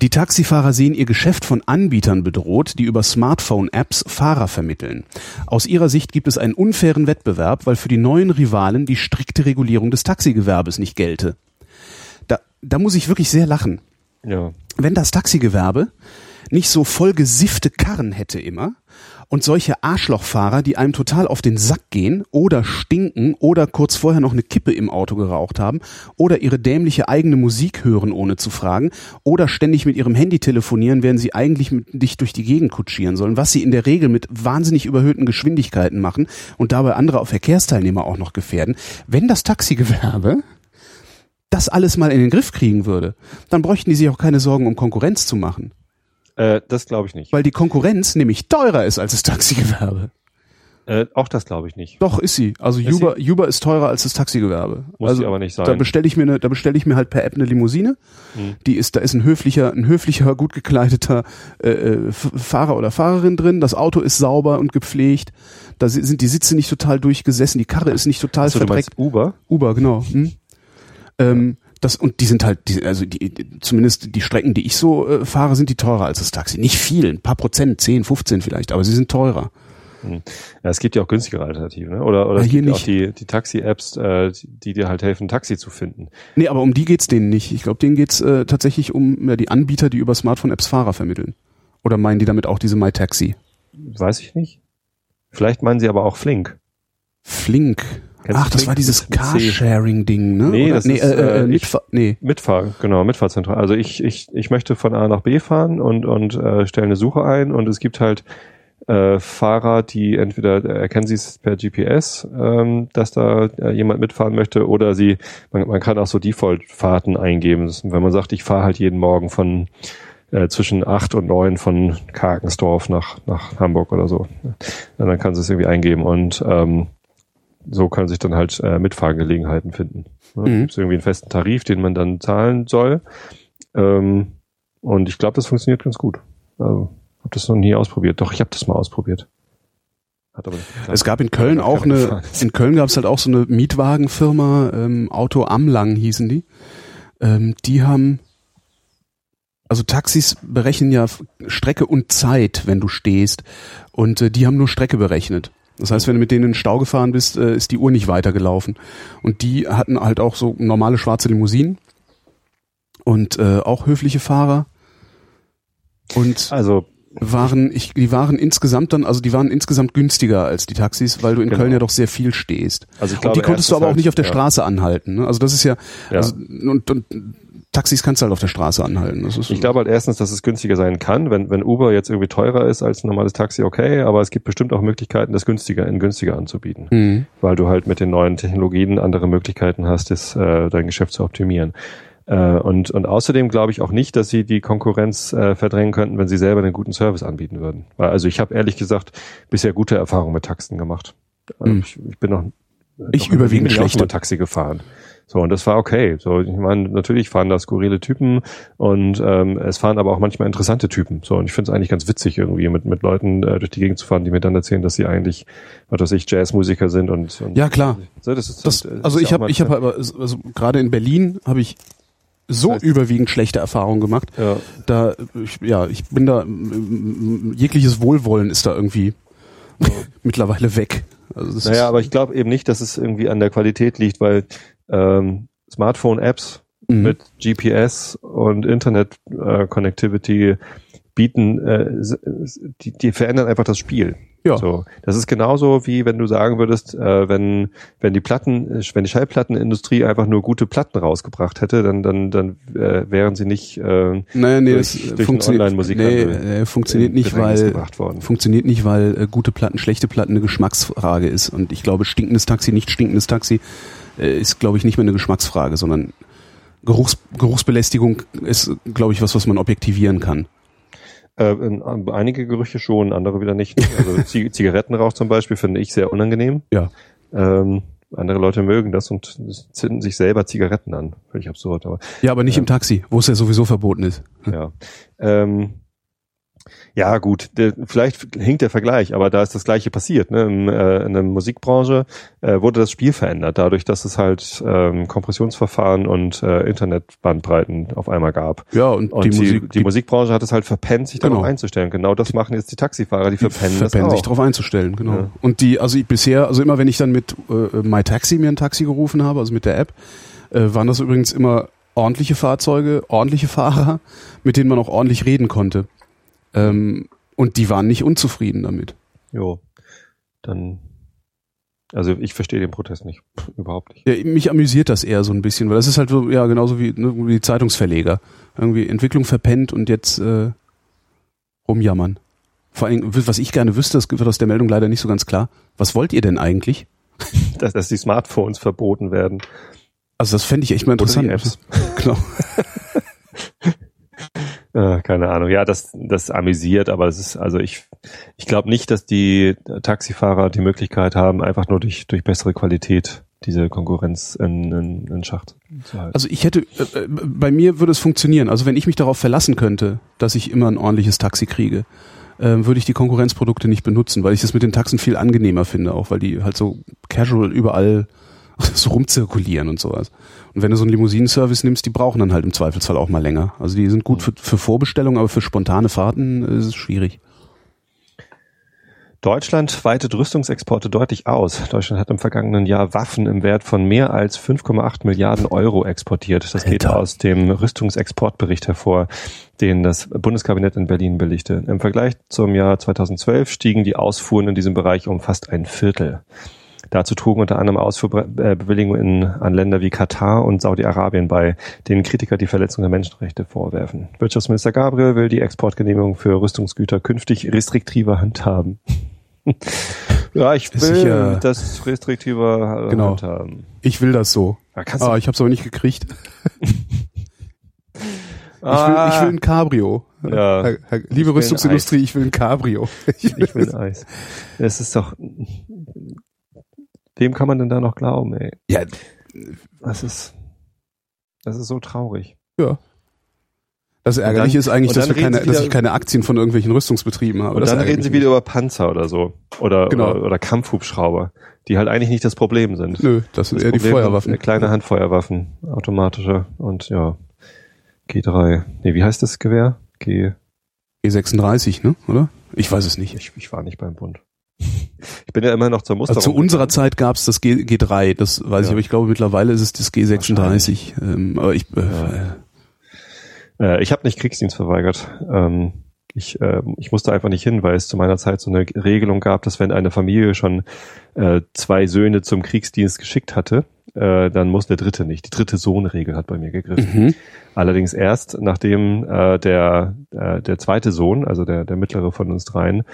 Die Taxifahrer sehen ihr Geschäft von Anbietern bedroht, die über Smartphone-Apps Fahrer vermitteln. Aus ihrer Sicht gibt es einen unfairen Wettbewerb, weil für die neuen Rivalen die strikte Regulierung des Taxigewerbes nicht gelte. Da, da muss ich wirklich sehr lachen. Ja. Wenn das Taxigewerbe nicht so voll gesiffte Karren hätte immer und solche Arschlochfahrer, die einem total auf den Sack gehen oder stinken oder kurz vorher noch eine Kippe im Auto geraucht haben oder ihre dämliche eigene Musik hören ohne zu fragen oder ständig mit ihrem Handy telefonieren, während sie eigentlich mit dich durch die Gegend kutschieren sollen, was sie in der Regel mit wahnsinnig überhöhten Geschwindigkeiten machen und dabei andere Verkehrsteilnehmer auch noch gefährden. Wenn das Taxigewerbe das alles mal in den Griff kriegen würde, dann bräuchten die sich auch keine Sorgen um Konkurrenz zu machen. Äh, das glaube ich nicht. Weil die Konkurrenz nämlich teurer ist als das Taxigewerbe. Äh, auch das glaube ich nicht. Doch, ist sie. Also Ist Uber, Uber ist teurer als das Taxigewerbe. Muss also sie aber nicht sein. da bestelle ich mir eine, da bestelle ich mir halt per App eine Limousine. Hm. Die ist, da ist ein höflicher, ein höflicher, gut gekleideter äh, äh, Fahrer oder Fahrerin drin. Das Auto ist sauber und gepflegt. Da si- sind die Sitze nicht total durchgesessen. Die Karre ist nicht total Achso, verdreckt. Uber? Uber, genau. Hm? Ähm, das, und die sind halt, die, also die, zumindest die Strecken, die ich so äh, fahre, sind die teurer als das Taxi. Nicht viel, ein paar Prozent, 10, 15 vielleicht, aber sie sind teurer. Ja, es gibt ja auch günstigere Alternativen, ne? Oder, oder Ja, hier gibt auch nicht. die, die Taxi-Apps, äh, die, dir halt helfen, Taxi zu finden. Nee, aber um die geht's denen nicht. Ich glaube, denen geht's äh, tatsächlich um ja, die Anbieter, die über Smartphone-Apps Fahrer vermitteln. Oder meinen die damit auch diese MyTaxi? Weiß ich nicht. Vielleicht meinen sie aber auch Flink. Flink. Kennst Ach, das war dieses. Carsharing-Ding, ne? Nee, Oder, das nee, ist, äh, äh, äh, Mitfahr nee. Mitfahr, genau, Mitfahrzentrale. Also ich, ich, ich möchte von A nach B fahren und, und äh, stelle eine Suche ein und es gibt halt äh, Fahrer, die entweder äh, erkennen sie es per GPS, ähm, dass da äh, jemand mitfahren möchte, oder sie, man, man kann auch so Default-Fahrten eingeben. Ist, wenn man sagt, ich fahre halt jeden Morgen von äh, zwischen acht und neun von Karkensdorf nach, nach Hamburg oder so. Und dann kann sie es irgendwie eingeben und ähm, so kann sich dann halt äh, Mitfahrgelegenheiten finden. Ne? Mhm. Gibt irgendwie einen festen Tarif, den man dann zahlen soll. Ähm, und ich glaube, das funktioniert ganz gut. Also, habe das noch nie ausprobiert. Doch, ich habe das mal ausprobiert. Es gab in Köln auch eine, gefahren in Köln gab es halt auch so eine Mietwagenfirma, ähm, Auto Amlang hießen die. Ähm, die haben, also Taxis berechnen ja Strecke und Zeit, wenn du stehst. Und äh, die haben nur Strecke berechnet. Das heißt, wenn du mit denen in den Stau gefahren bist, äh, ist die Uhr nicht weitergelaufen. Und die hatten halt auch so normale schwarze Limousinen und äh, auch höfliche Fahrer. Und Also, waren, ich, die waren insgesamt dann, also die waren insgesamt günstiger als die Taxis, weil du in Genau. Köln ja doch sehr viel stehst. also ich Und glaube, die konntest du aber auch halt, nicht auf der ja, Straße anhalten. Ne? Also das ist ja, Ja. Also, und, und Taxis kannst du halt auf der Straße anhalten. Das ist Ich glaube halt erstens, dass es günstiger sein kann, wenn, wenn Uber jetzt irgendwie teurer ist als ein normales Taxi, okay, aber es gibt bestimmt auch Möglichkeiten, das günstiger in günstiger anzubieten. Mhm. weil du halt mit den neuen Technologien andere Möglichkeiten hast, das, äh, dein Geschäft zu optimieren. Äh, und, und außerdem glaube ich auch nicht, dass sie die Konkurrenz äh, verdrängen könnten, wenn sie selber einen guten Service anbieten würden. Weil, also ich habe ehrlich gesagt bisher gute Erfahrungen mit Taxen gemacht. Also ich, ich bin noch Ich noch überwiegend schlechte. mal Taxi gefahren. So, und das war okay. So, ich meine, natürlich fahren da skurrile Typen und ähm, es fahren aber auch manchmal interessante Typen. So, und ich finde es eigentlich ganz witzig, irgendwie mit, mit Leuten äh, durch die Gegend zu fahren, die mir dann erzählen, dass sie eigentlich, was weiß ich, Jazzmusiker sind und, und Ja, klar. so, das ist, Das, das ist also ja ich auch habe ich habe aber also gerade in Berlin habe ich so heißt- überwiegend schlechte Erfahrungen gemacht. ja, Da ich, ja, ich bin da jegliches Wohlwollen ist da irgendwie mittlerweile weg. Also naja, aber ich glaube eben nicht, dass es irgendwie an der Qualität liegt, weil ähm, Smartphone-Apps Mhm. mit GPS und Internet-Connectivity bieten, äh, die, die verändern einfach das Spiel. Ja. So, das ist genauso wie wenn du sagen würdest, äh, wenn wenn die Platten, äh, wenn die Schallplattenindustrie einfach nur gute Platten rausgebracht hätte, dann dann dann äh, wären sie nicht äh, Naja, nee, durch- das durch funktioniert, nee, äh, funktioniert nicht, weil funktioniert nicht, weil äh, gute Platten, schlechte Platten eine Geschmacksfrage ist. Und ich glaube, stinkendes Taxi, nicht stinkendes Taxi äh, ist, glaube ich, nicht mehr eine Geschmacksfrage, sondern Geruchs, Geruchsbelästigung ist, glaube ich, was, was man objektivieren kann. Äh, in- einige Gerüche schon, andere wieder nicht. Also Zi- Zigarettenrauch zum Beispiel finde ich sehr unangenehm. Ja. Ähm, andere Leute mögen das und zünden sich selber Zigaretten an. Völlig absurd, aber Ja, aber nicht Ja. im Taxi, wo es ja sowieso verboten ist. ja. Ähm, ja, gut, der, vielleicht hinkt der Vergleich, aber da ist das Gleiche passiert. Ne? In, äh, in der Musikbranche äh, wurde das Spiel verändert, dadurch, dass es halt ähm, Kompressionsverfahren und äh, Internetbandbreiten auf einmal gab. Ja, und, Und die, die, Musik, die, Musikbranche hat es halt verpennt, sich Genau. darauf einzustellen. Genau das machen jetzt die Taxifahrer, die die verpennen, verpennen sich darauf einzustellen, genau. Ja. Und die, also ich bisher, also immer wenn ich dann mit äh, MyTaxi mir ein Taxi gerufen habe, also mit der App, äh, waren das übrigens immer ordentliche Fahrzeuge, ordentliche Fahrer, mit denen man auch ordentlich reden konnte. Ähm, und die waren nicht unzufrieden damit. Jo, dann, also ich verstehe den Protest nicht, Pff, überhaupt nicht. Ja, mich amüsiert das eher so ein bisschen, weil das ist halt so, ja, genauso wie, ne, wie die Zeitungsverleger. Irgendwie Entwicklung verpennt und jetzt äh, rumjammern. Vor allem, was ich gerne wüsste, das wird aus der Meldung leider nicht so ganz klar. Was wollt ihr denn eigentlich? Dass, dass die Smartphones verboten werden. Also das fände ich echt mal Oder die interessant. Apps. Genau. Äh, keine Ahnung. Ja, das, das amüsiert, aber es ist, also ich, ich glaube nicht, dass die Taxifahrer die Möglichkeit haben, einfach nur durch, durch bessere Qualität diese Konkurrenz in, in, in Schacht zu halten. Also ich hätte, äh, äh, bei mir würde es funktionieren. Also wenn ich mich darauf verlassen könnte, dass ich immer ein ordentliches Taxi kriege, äh, würde ich die Konkurrenzprodukte nicht benutzen, weil ich das mit den Taxen viel angenehmer finde, auch weil die halt so casual überall so rumzirkulieren und sowas. Und wenn du so einen Limousinenservice nimmst, die brauchen dann halt im Zweifelsfall auch mal länger. Also die sind gut mhm. für, für Vorbestellungen, aber für spontane Fahrten ist es schwierig. Deutschland weitet Rüstungsexporte deutlich aus. Deutschland hat im vergangenen Jahr Waffen im Wert von mehr als 5,8 Milliarden Euro exportiert. Das geht aus dem Rüstungsexportbericht hervor, den das Bundeskabinett in Berlin billigte. Im Vergleich zum Jahr 2012 stiegen die Ausfuhren in diesem Bereich um fast ein Viertel. Dazu trugen unter anderem Ausfuhrbewilligungen an Länder wie Katar und Saudi-Arabien bei, denen Kritiker die Verletzung der Menschenrechte vorwerfen. Wirtschaftsminister Gabriel will die Exportgenehmigung für Rüstungsgüter künftig restriktiver handhaben. ja, ich will sicher, das restriktiver genau. handhaben. Ich will das so. Ja, ah, ich habe es aber nicht gekriegt. Ich will, ich will ein Cabrio. Ja, Herr, Herr, liebe ich Rüstungsindustrie, ich will ein Cabrio. Ich will, ich will ein Eis. Es ist doch, Wem kann man denn da noch glauben, ey? Ja. Das ist, das ist so traurig. Ja. Das Ärgerliche ist eigentlich, dass, keine, dass ich keine Aktien von irgendwelchen Rüstungsbetrieben habe. Und dann reden sie wieder über Panzer oder so. Oder, genau. oder, oder Kampfhubschrauber, die halt eigentlich nicht das Problem sind. Nö, das sind das eher Problem die Feuerwaffen. Kleine Handfeuerwaffen, automatische und ja, G3. Nee, wie heißt das Gewehr? G. G36, ne? Oder? Ich weiß es nicht. Ich, ich war nicht beim Bund. Ich bin ja immer noch zur Musterung. Also zu unserer Zeit gab es das G, G3, das weiß ja. ich, aber ich glaube mittlerweile ist es das G36. Ähm, aber ich, äh, ja. äh, ich habe nicht Kriegsdienst verweigert. Ähm, ich, äh, ich musste einfach nicht hin, weil es zu meiner Zeit so eine Regelung gab, dass wenn eine Familie schon äh, zwei Söhne zum Kriegsdienst geschickt hatte, äh, dann muss der dritte nicht. Die dritte Sohnregel hat bei mir gegriffen. Mhm. Allerdings erst, nachdem äh, der, äh, der zweite Sohn, also der, der mittlere von uns dreien,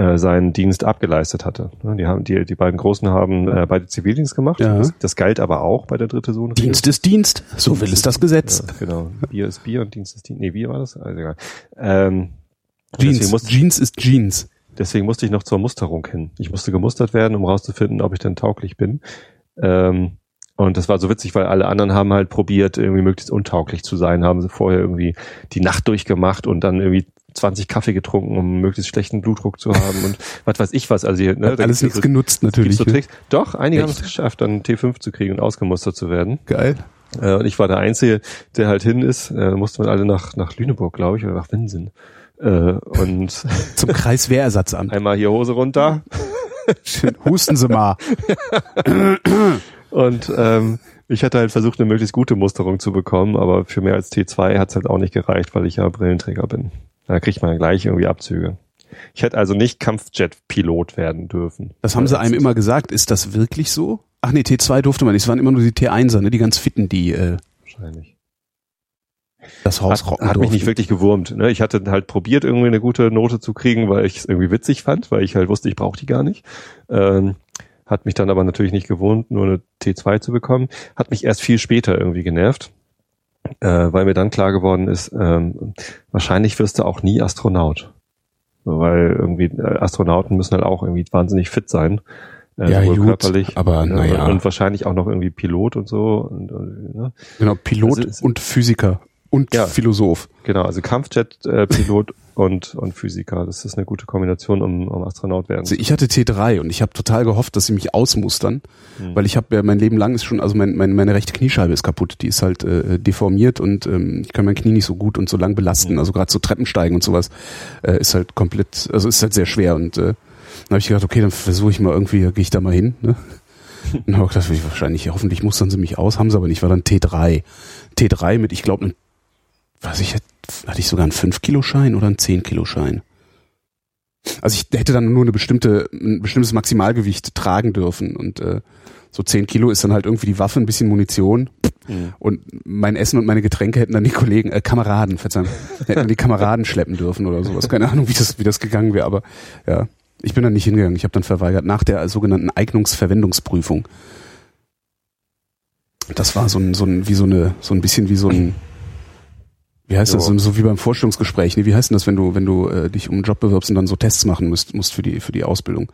äh, seinen Dienst abgeleistet hatte. Die haben die die beiden Großen haben äh, beide Zivildienst gemacht. Ja. Das, das galt aber auch bei der dritte Sohn. Dienst ist Dienst, so will es das Gesetz. Ja, genau. Bier ist Bier und Dienst ist Dienst. Nee, Bier war das? Also egal. Ähm, Jeans, musste, Jeans ist Jeans. Deswegen musste ich noch zur Musterung hin. Ich musste gemustert werden, um rauszufinden, ob ich denn tauglich bin. Ähm, und das war so witzig, weil alle anderen haben halt probiert, irgendwie möglichst untauglich zu sein, haben sie vorher irgendwie die Nacht durchgemacht und dann irgendwie 20 Kaffee getrunken, um möglichst schlechten Blutdruck zu haben und was weiß ich was. Also ne, Hat alles nichts so, genutzt natürlich. So ne? Doch, einige haben es geschafft, dann T5 zu kriegen und ausgemustert zu werden. Geil. Äh, und ich war der Einzige, der halt hin ist. Äh, musste man alle nach, nach Lüneburg, glaube ich, oder nach Winsen. Äh, und Zum Kreiswehrersatzamt. Einmal hier Hose runter. Husten Sie mal. und ähm, ich hatte halt versucht, eine möglichst gute Musterung zu bekommen, aber für mehr als T2 hat es halt auch nicht gereicht, weil ich ja Brillenträger bin. Da kriegt man gleich irgendwie Abzüge. Ich hätte also nicht Kampfjet-Pilot werden dürfen. Das haben sie einem immer gesagt. Ist das wirklich so? Ach nee, T2 durfte man nicht. Es waren immer nur die T1er, ne? die ganz fitten, die äh, wahrscheinlich das Haus hat, hat mich nicht wirklich gewurmt. Ne? Ich hatte halt probiert, irgendwie eine gute Note zu kriegen, weil ich es irgendwie witzig fand, weil ich halt wusste, ich brauche die gar nicht. Ähm, hat mich dann aber natürlich nicht gewohnt, nur eine T2 zu bekommen. Hat mich erst viel später irgendwie genervt äh, weil mir dann klar geworden ist, ähm, wahrscheinlich wirst du auch nie Astronaut. Weil irgendwie äh, Astronauten müssen halt auch irgendwie wahnsinnig fit sein. Äh, ja, gut, körperlich. Aber naja. Und, und wahrscheinlich auch noch irgendwie Pilot und so. Und, und, ne? Genau, Pilot also, und Physiker und ja, Philosoph. Genau, also Kampfjet-Pilot und, und Physiker. Das ist eine gute Kombination, um, um Astronaut werden also ich hatte T3 und ich habe total gehofft, dass sie mich ausmustern, mhm. weil ich habe ja mein Leben lang ist schon, also mein, mein, meine rechte Kniescheibe ist kaputt, die ist halt äh, deformiert und ähm, ich kann mein Knie nicht so gut und so lang belasten, mhm. also gerade so Treppensteigen und sowas äh, ist halt komplett, also ist halt sehr schwer und äh, dann habe ich gedacht, okay, dann versuche ich mal irgendwie, gehe ich da mal hin. Ne? Und habe gedacht, wahrscheinlich, hoffentlich mustern sie mich aus, haben sie aber nicht, war dann T3. T3 mit, ich glaube, was ich hatte ich sogar einen 5-Kilo-Schein oder einen 10-Kilo-Schein. Also ich hätte dann nur eine bestimmte, ein bestimmtes Maximalgewicht tragen dürfen und äh, so 10 Kilo ist dann halt irgendwie die Waffe, ein bisschen Munition mhm. und mein Essen und meine Getränke hätten dann die Kollegen, äh, Kameraden, verzeihung, hätten dann die Kameraden schleppen dürfen oder sowas. Keine Ahnung, wie das, wie das gegangen wäre, aber ja, ich bin dann nicht hingegangen. Ich habe dann verweigert nach der sogenannten Eignungsverwendungsprüfung. Das war so ein, so ein, wie so eine, so ein bisschen wie so ein Wie heißt das? So. So, wie beim Vorstellungsgespräch. Nee, wie heißt denn das, wenn du, wenn du äh, dich um einen Job bewirbst und dann so Tests machen musst, musst für die, für die Ausbildung?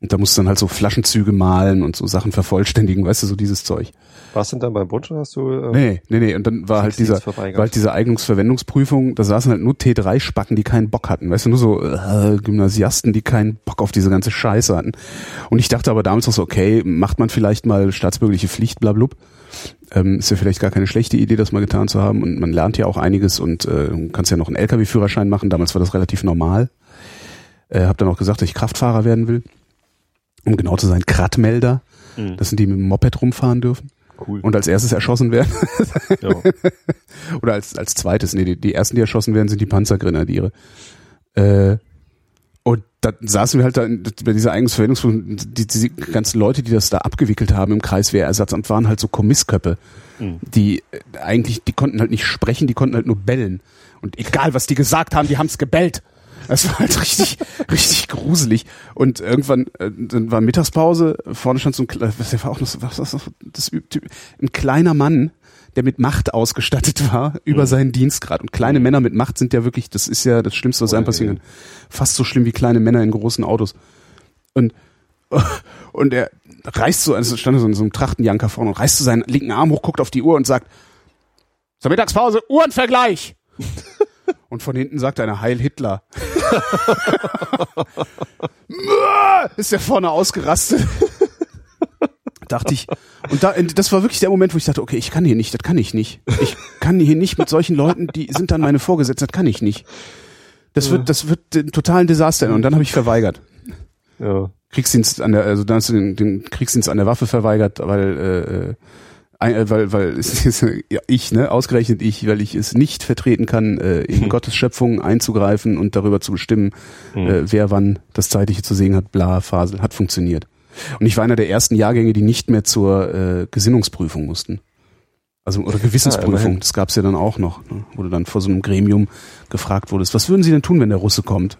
Und da musst du dann halt so Flaschenzüge malen und so Sachen vervollständigen, weißt du, so dieses Zeug. Warst du denn dann beim Bund oder hast du? Äh, Nee, nee, nee. Und dann war halt dieser, war halt diese Eignungsverwendungsprüfung, da saßen halt nur T3-Spacken, die keinen Bock hatten. Weißt du, nur so äh, Gymnasiasten, die keinen Bock auf diese ganze Scheiße hatten. Und ich dachte aber damals auch so, okay, macht man vielleicht mal staatsbürgerliche Pflicht, blablub. Ähm, ist ja vielleicht gar keine schlechte Idee, das mal getan zu haben. Und man lernt ja auch einiges und äh, kannst ja noch einen LKW-Führerschein machen. Damals war das relativ normal. Äh, hab dann auch gesagt, dass ich Kraftfahrer werden will. Um genau zu sein, Kratmelder. Mhm. Das sind die mit dem Moped rumfahren dürfen Cool. und als erstes erschossen werden. ja. Oder als, als zweites, nee, die, die ersten, die erschossen werden, sind die Panzergrenadiere. Äh, und da saßen wir halt da in, bei dieser Eignungsverwendungsprüfung, die, diese ganzen Leute, die das da abgewickelt haben im Kreiswehrersatzamt, waren halt so Kommissköppe, Mhm. die äh, eigentlich, die konnten halt nicht sprechen, die konnten halt nur bellen. Und egal, was die gesagt haben, die haben's gebellt. Das war halt richtig, richtig gruselig. Und irgendwann, äh, dann war Mittagspause, vorne stand so ein, was war auch noch, so- was, was, das, ein kleiner Mann, der mit Macht ausgestattet war über seinen Dienstgrad. Und kleine Männer mit Macht sind ja wirklich, das ist ja das Schlimmste, was einem passieren kann. Fast so schlimm wie kleine Männer in großen Autos. Und, und er reißt so, also stand so in so einem Trachtenjanker vorne und reißt so seinen linken Arm hoch, guckt auf die Uhr und sagt, zur Mittagspause, Uhrenvergleich! Und von hinten sagt einer Heil Hitler. ist der vorne ausgerastet. Dachte ich. Und da, das war wirklich der Moment, wo ich dachte, okay, ich kann hier nicht, das kann ich nicht. Ich kann hier nicht mit solchen Leuten, die sind dann meine Vorgesetzten, das kann ich nicht. Das wird, das wird den totalen Desaster. Und dann habe ich verweigert. ja. Kriegsdienst an der, also dann hast du den, den Kriegsdienst an der Waffe verweigert, weil, äh, äh, weil, weil ja, ich, ne, ausgerechnet ich, weil ich es nicht vertreten kann, äh, in Gottes Schöpfung einzugreifen und darüber zu bestimmen, äh, wer wann das Zeitliche zu sehen hat, bla, Fasel, hat funktioniert. Und ich war einer der ersten Jahrgänge, die nicht mehr zur äh, Gesinnungsprüfung mussten. Also oder Gewissensprüfung, immerhin. das gab's ja dann auch noch, ne, wo du dann vor so einem Gremium gefragt wurdest, was würden Sie denn tun, wenn der Russe kommt?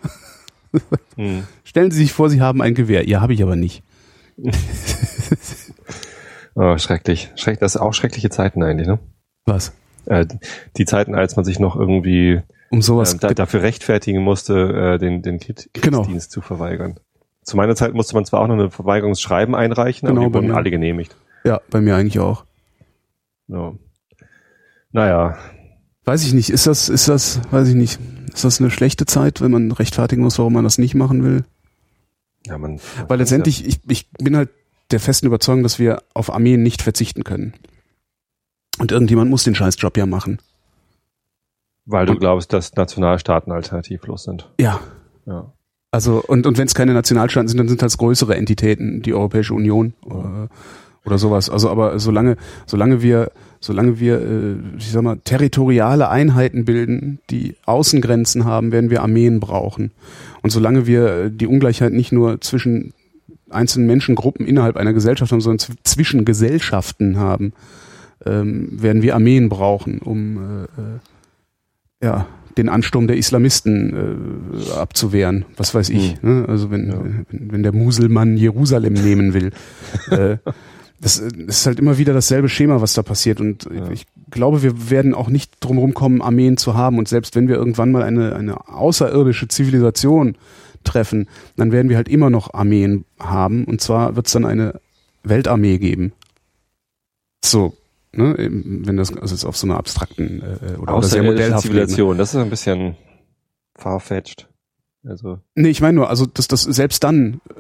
Hm. Stellen Sie sich vor, Sie haben ein Gewehr. Ja, habe ich aber nicht. Oh, schrecklich. Schreck, das sind auch schreckliche Zeiten eigentlich, ne? Was? Äh, die Zeiten, als man sich noch irgendwie Um sowas. äh, da, dafür rechtfertigen musste, äh, den, den Krieg, Genau. Kriegsdienst zu verweigern. Zu meiner Zeit musste man zwar auch noch eine Verweigerungsschreiben einreichen, Genau, aber die wurden mir. alle genehmigt. ja, bei mir eigentlich auch. Ja. Naja, Weiß ich nicht. Ist das, ist das, weiß ich nicht. Ist das eine schlechte Zeit, wenn man rechtfertigen muss, warum man das nicht machen will? ja, man, Weil letztendlich, ich, ich bin halt der festen Überzeugung, dass wir auf Armeen nicht verzichten können. Und irgendjemand muss den Scheißjob ja machen. weil du und- glaubst, dass Nationalstaaten alternativlos sind. Ja. Ja. Also, und, und wenn es keine Nationalstaaten sind, dann sind das größere Entitäten, die Europäische Union äh, oder sowas. Also, aber solange, solange wir, solange wir, äh, ich sag mal, territoriale Einheiten bilden, die Außengrenzen haben, werden wir Armeen brauchen. Und solange wir äh, die Ungleichheit nicht nur zwischen einzelnen Menschengruppen innerhalb einer Gesellschaft haben, sondern zw- zwischen Gesellschaften haben, ähm, werden wir Armeen brauchen, um äh, äh, ja, den Ansturm der Islamisten äh, abzuwehren. Was weiß ich. Ne? Also wenn, Ja. wenn, wenn der Muselmann Jerusalem nehmen will. äh, das, äh, das ist halt immer wieder dasselbe Schema, was da passiert. Und Ja. ich glaube, wir werden auch nicht drumherum kommen, Armeen zu haben. Und selbst wenn wir irgendwann mal eine, eine außerirdische Zivilisation treffen, dann werden wir halt immer noch Armeen haben. Und zwar wird es dann eine Weltarmee geben. So, ne, wenn das also jetzt auf so einer abstrakten äh, oder, oder sehr modellhaften. Zivilisation, das ist ein bisschen farfetched. Also, Nee, ich meine nur, also das, das selbst dann äh,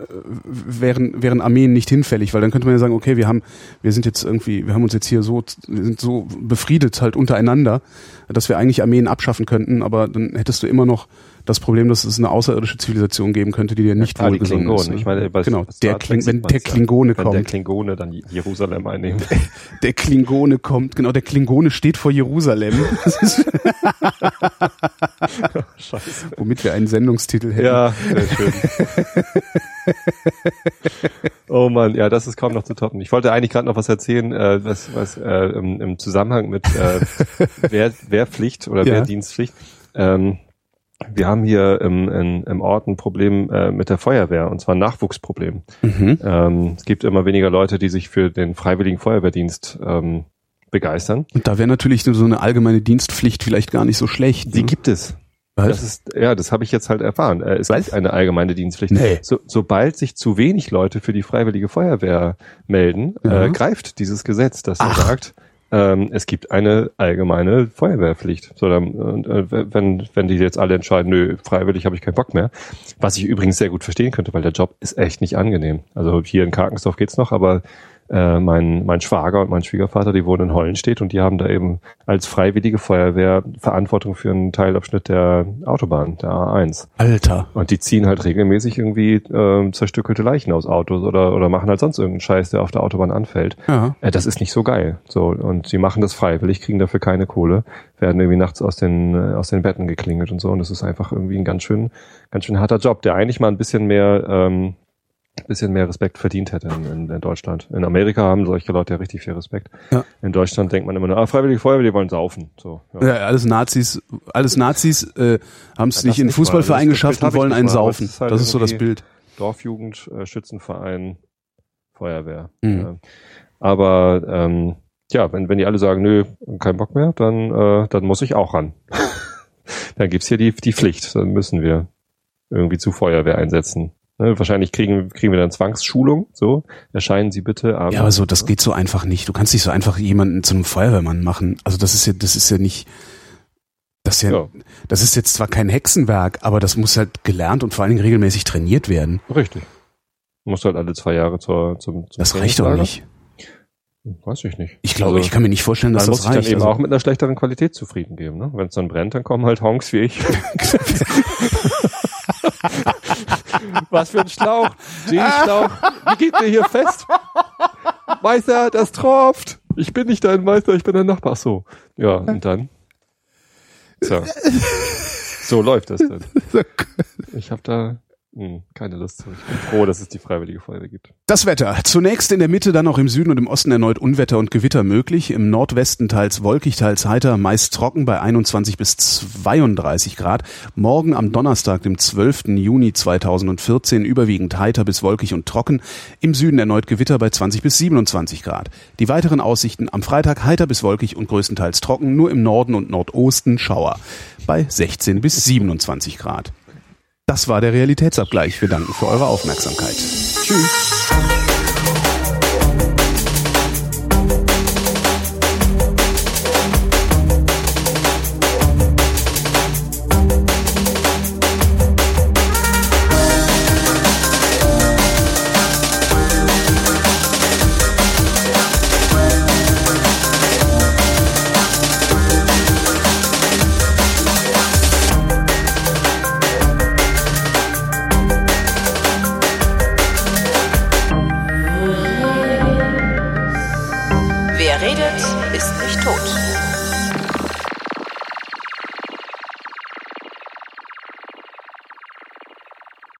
wären, wären Armeen nicht hinfällig, weil dann könnte man ja sagen, okay, wir haben, wir sind jetzt irgendwie, wir haben uns jetzt hier so, wir sind so befriedet halt untereinander, dass wir eigentlich Armeen abschaffen könnten, aber dann hättest du immer noch das Problem, dass es eine außerirdische Zivilisation geben könnte, die dir nicht die wohlgesonnen ist. Ne? Ich meine, bei genau, der Kling, wenn der ja. Klingone wenn der kommt, Klingone dann Jerusalem einnimmt. der Klingone kommt, genau, der Klingone steht vor Jerusalem, Scheiße. womit wir einen Sendungstitel hätten. Ja, sehr schön. oh Mann, ja, das ist kaum noch zu toppen. Ich wollte eigentlich gerade noch was erzählen, äh, was, was äh, im, im Zusammenhang mit äh, Wehr, Wehrpflicht oder Ja. Wehrdienstpflicht. Ähm, wir haben hier im, in, im Ort ein Problem äh, mit der Feuerwehr, und zwar ein Nachwuchsproblem. Mhm. Ähm, es gibt immer weniger Leute, die sich für den freiwilligen Feuerwehrdienst ähm, begeistern. Und da wäre natürlich so eine allgemeine Dienstpflicht vielleicht gar nicht so schlecht. Die ne? gibt es. Was? Das ist, ja, das habe ich jetzt halt erfahren. Äh, Es Was? gibt eine allgemeine Dienstpflicht. Nee. So, sobald sich zu wenig Leute für die Freiwillige Feuerwehr melden, Ja. äh, greift dieses Gesetz, das Ach. sagt, ähm, es gibt eine allgemeine Feuerwehrpflicht. So, dann, äh, wenn, wenn die jetzt alle entscheiden, nö, freiwillig habe ich keinen Bock mehr, was ich übrigens sehr gut verstehen könnte, weil der Job ist echt nicht angenehm. Also hier in Karkensdorf geht's noch, aber äh, mein, mein Schwager und mein Schwiegervater, die wohnen in Hollenstedt und die haben da eben als freiwillige Feuerwehr Verantwortung für einen Teilabschnitt der Autobahn, der A1. Alter. Und die ziehen halt regelmäßig irgendwie ähm, zerstückelte Leichen aus Autos oder, oder machen halt sonst irgendeinen Scheiß, der auf der Autobahn anfällt. Ja. Äh, das ist nicht so geil. So, und sie machen das freiwillig, kriegen dafür keine Kohle, werden irgendwie nachts aus den, äh, aus den Betten geklingelt und so. Und das ist einfach irgendwie ein ganz schön, ganz schön harter Job, der eigentlich mal ein bisschen mehr, ähm, bisschen mehr Respekt verdient hätte in, in, in Deutschland. In Amerika haben solche Leute ja richtig viel Respekt. Ja. In Deutschland denkt man immer nur, ah, freiwillige Feuerwehr, die wollen saufen. So, ja. Ja, alles Nazis, alles Nazis äh, haben es Ja, nicht das in Fußballverein mal. Das- das geschafft und wollen einen mal, saufen. ist halt das ist so das Bild. Dorfjugend, äh, Schützenverein, Feuerwehr. Mhm. Aber ähm, ja, wenn, wenn die alle sagen, nö, kein Bock mehr, dann, äh, dann muss ich auch ran. dann gibt's hier die, die Pflicht. Dann müssen wir irgendwie zu Feuerwehr einsetzen. Ne, wahrscheinlich kriegen, kriegen wir dann Zwangsschulung. So, erscheinen Sie bitte abends. Ja, aber so, das geht so einfach nicht. Du kannst nicht so einfach jemanden zu einem Feuerwehrmann machen. Also das ist ja, das ist ja nicht, das ist ja, Ja. das ist jetzt zwar kein Hexenwerk, aber das muss halt gelernt und vor allen Dingen regelmäßig trainiert werden. Richtig. Muss halt alle zwei Jahre zur, zum, zum Das reicht doch nicht. Weiß ich nicht. Ich glaube, Also, ich kann mir nicht vorstellen, dass Man muss das sich dann reicht. eben Also, auch mit einer schlechteren Qualität zufrieden geben. Ne? Wenn es dann brennt, dann kommen halt Honks wie ich. Was für ein Schlauch. G-Schlauch. Wie geht der hier fest? Meister, das tropft. Ich bin nicht dein Meister, ich bin dein Nachbar. Ach so. Ja, und dann? So. So läuft das dann. Ich habe da keine Lust. Ich bin froh, dass es die Freiwillige Feuerwehr gibt. Das Wetter. Zunächst in der Mitte, dann auch im Süden und im Osten erneut Unwetter und Gewitter möglich. Im Nordwesten teils wolkig, teils heiter, meist trocken bei 21 bis 32 Grad. Morgen am Donnerstag, dem 12. Juni 2014, überwiegend heiter bis wolkig und trocken. Im Süden erneut Gewitter bei 20 bis 27 Grad. Die weiteren Aussichten am Freitag heiter bis wolkig und größtenteils trocken, nur im Norden und Nordosten Schauer bei 16 bis 27 Grad. Das war der Realitätsabgleich. Wir danken für eure Aufmerksamkeit. Tschüss.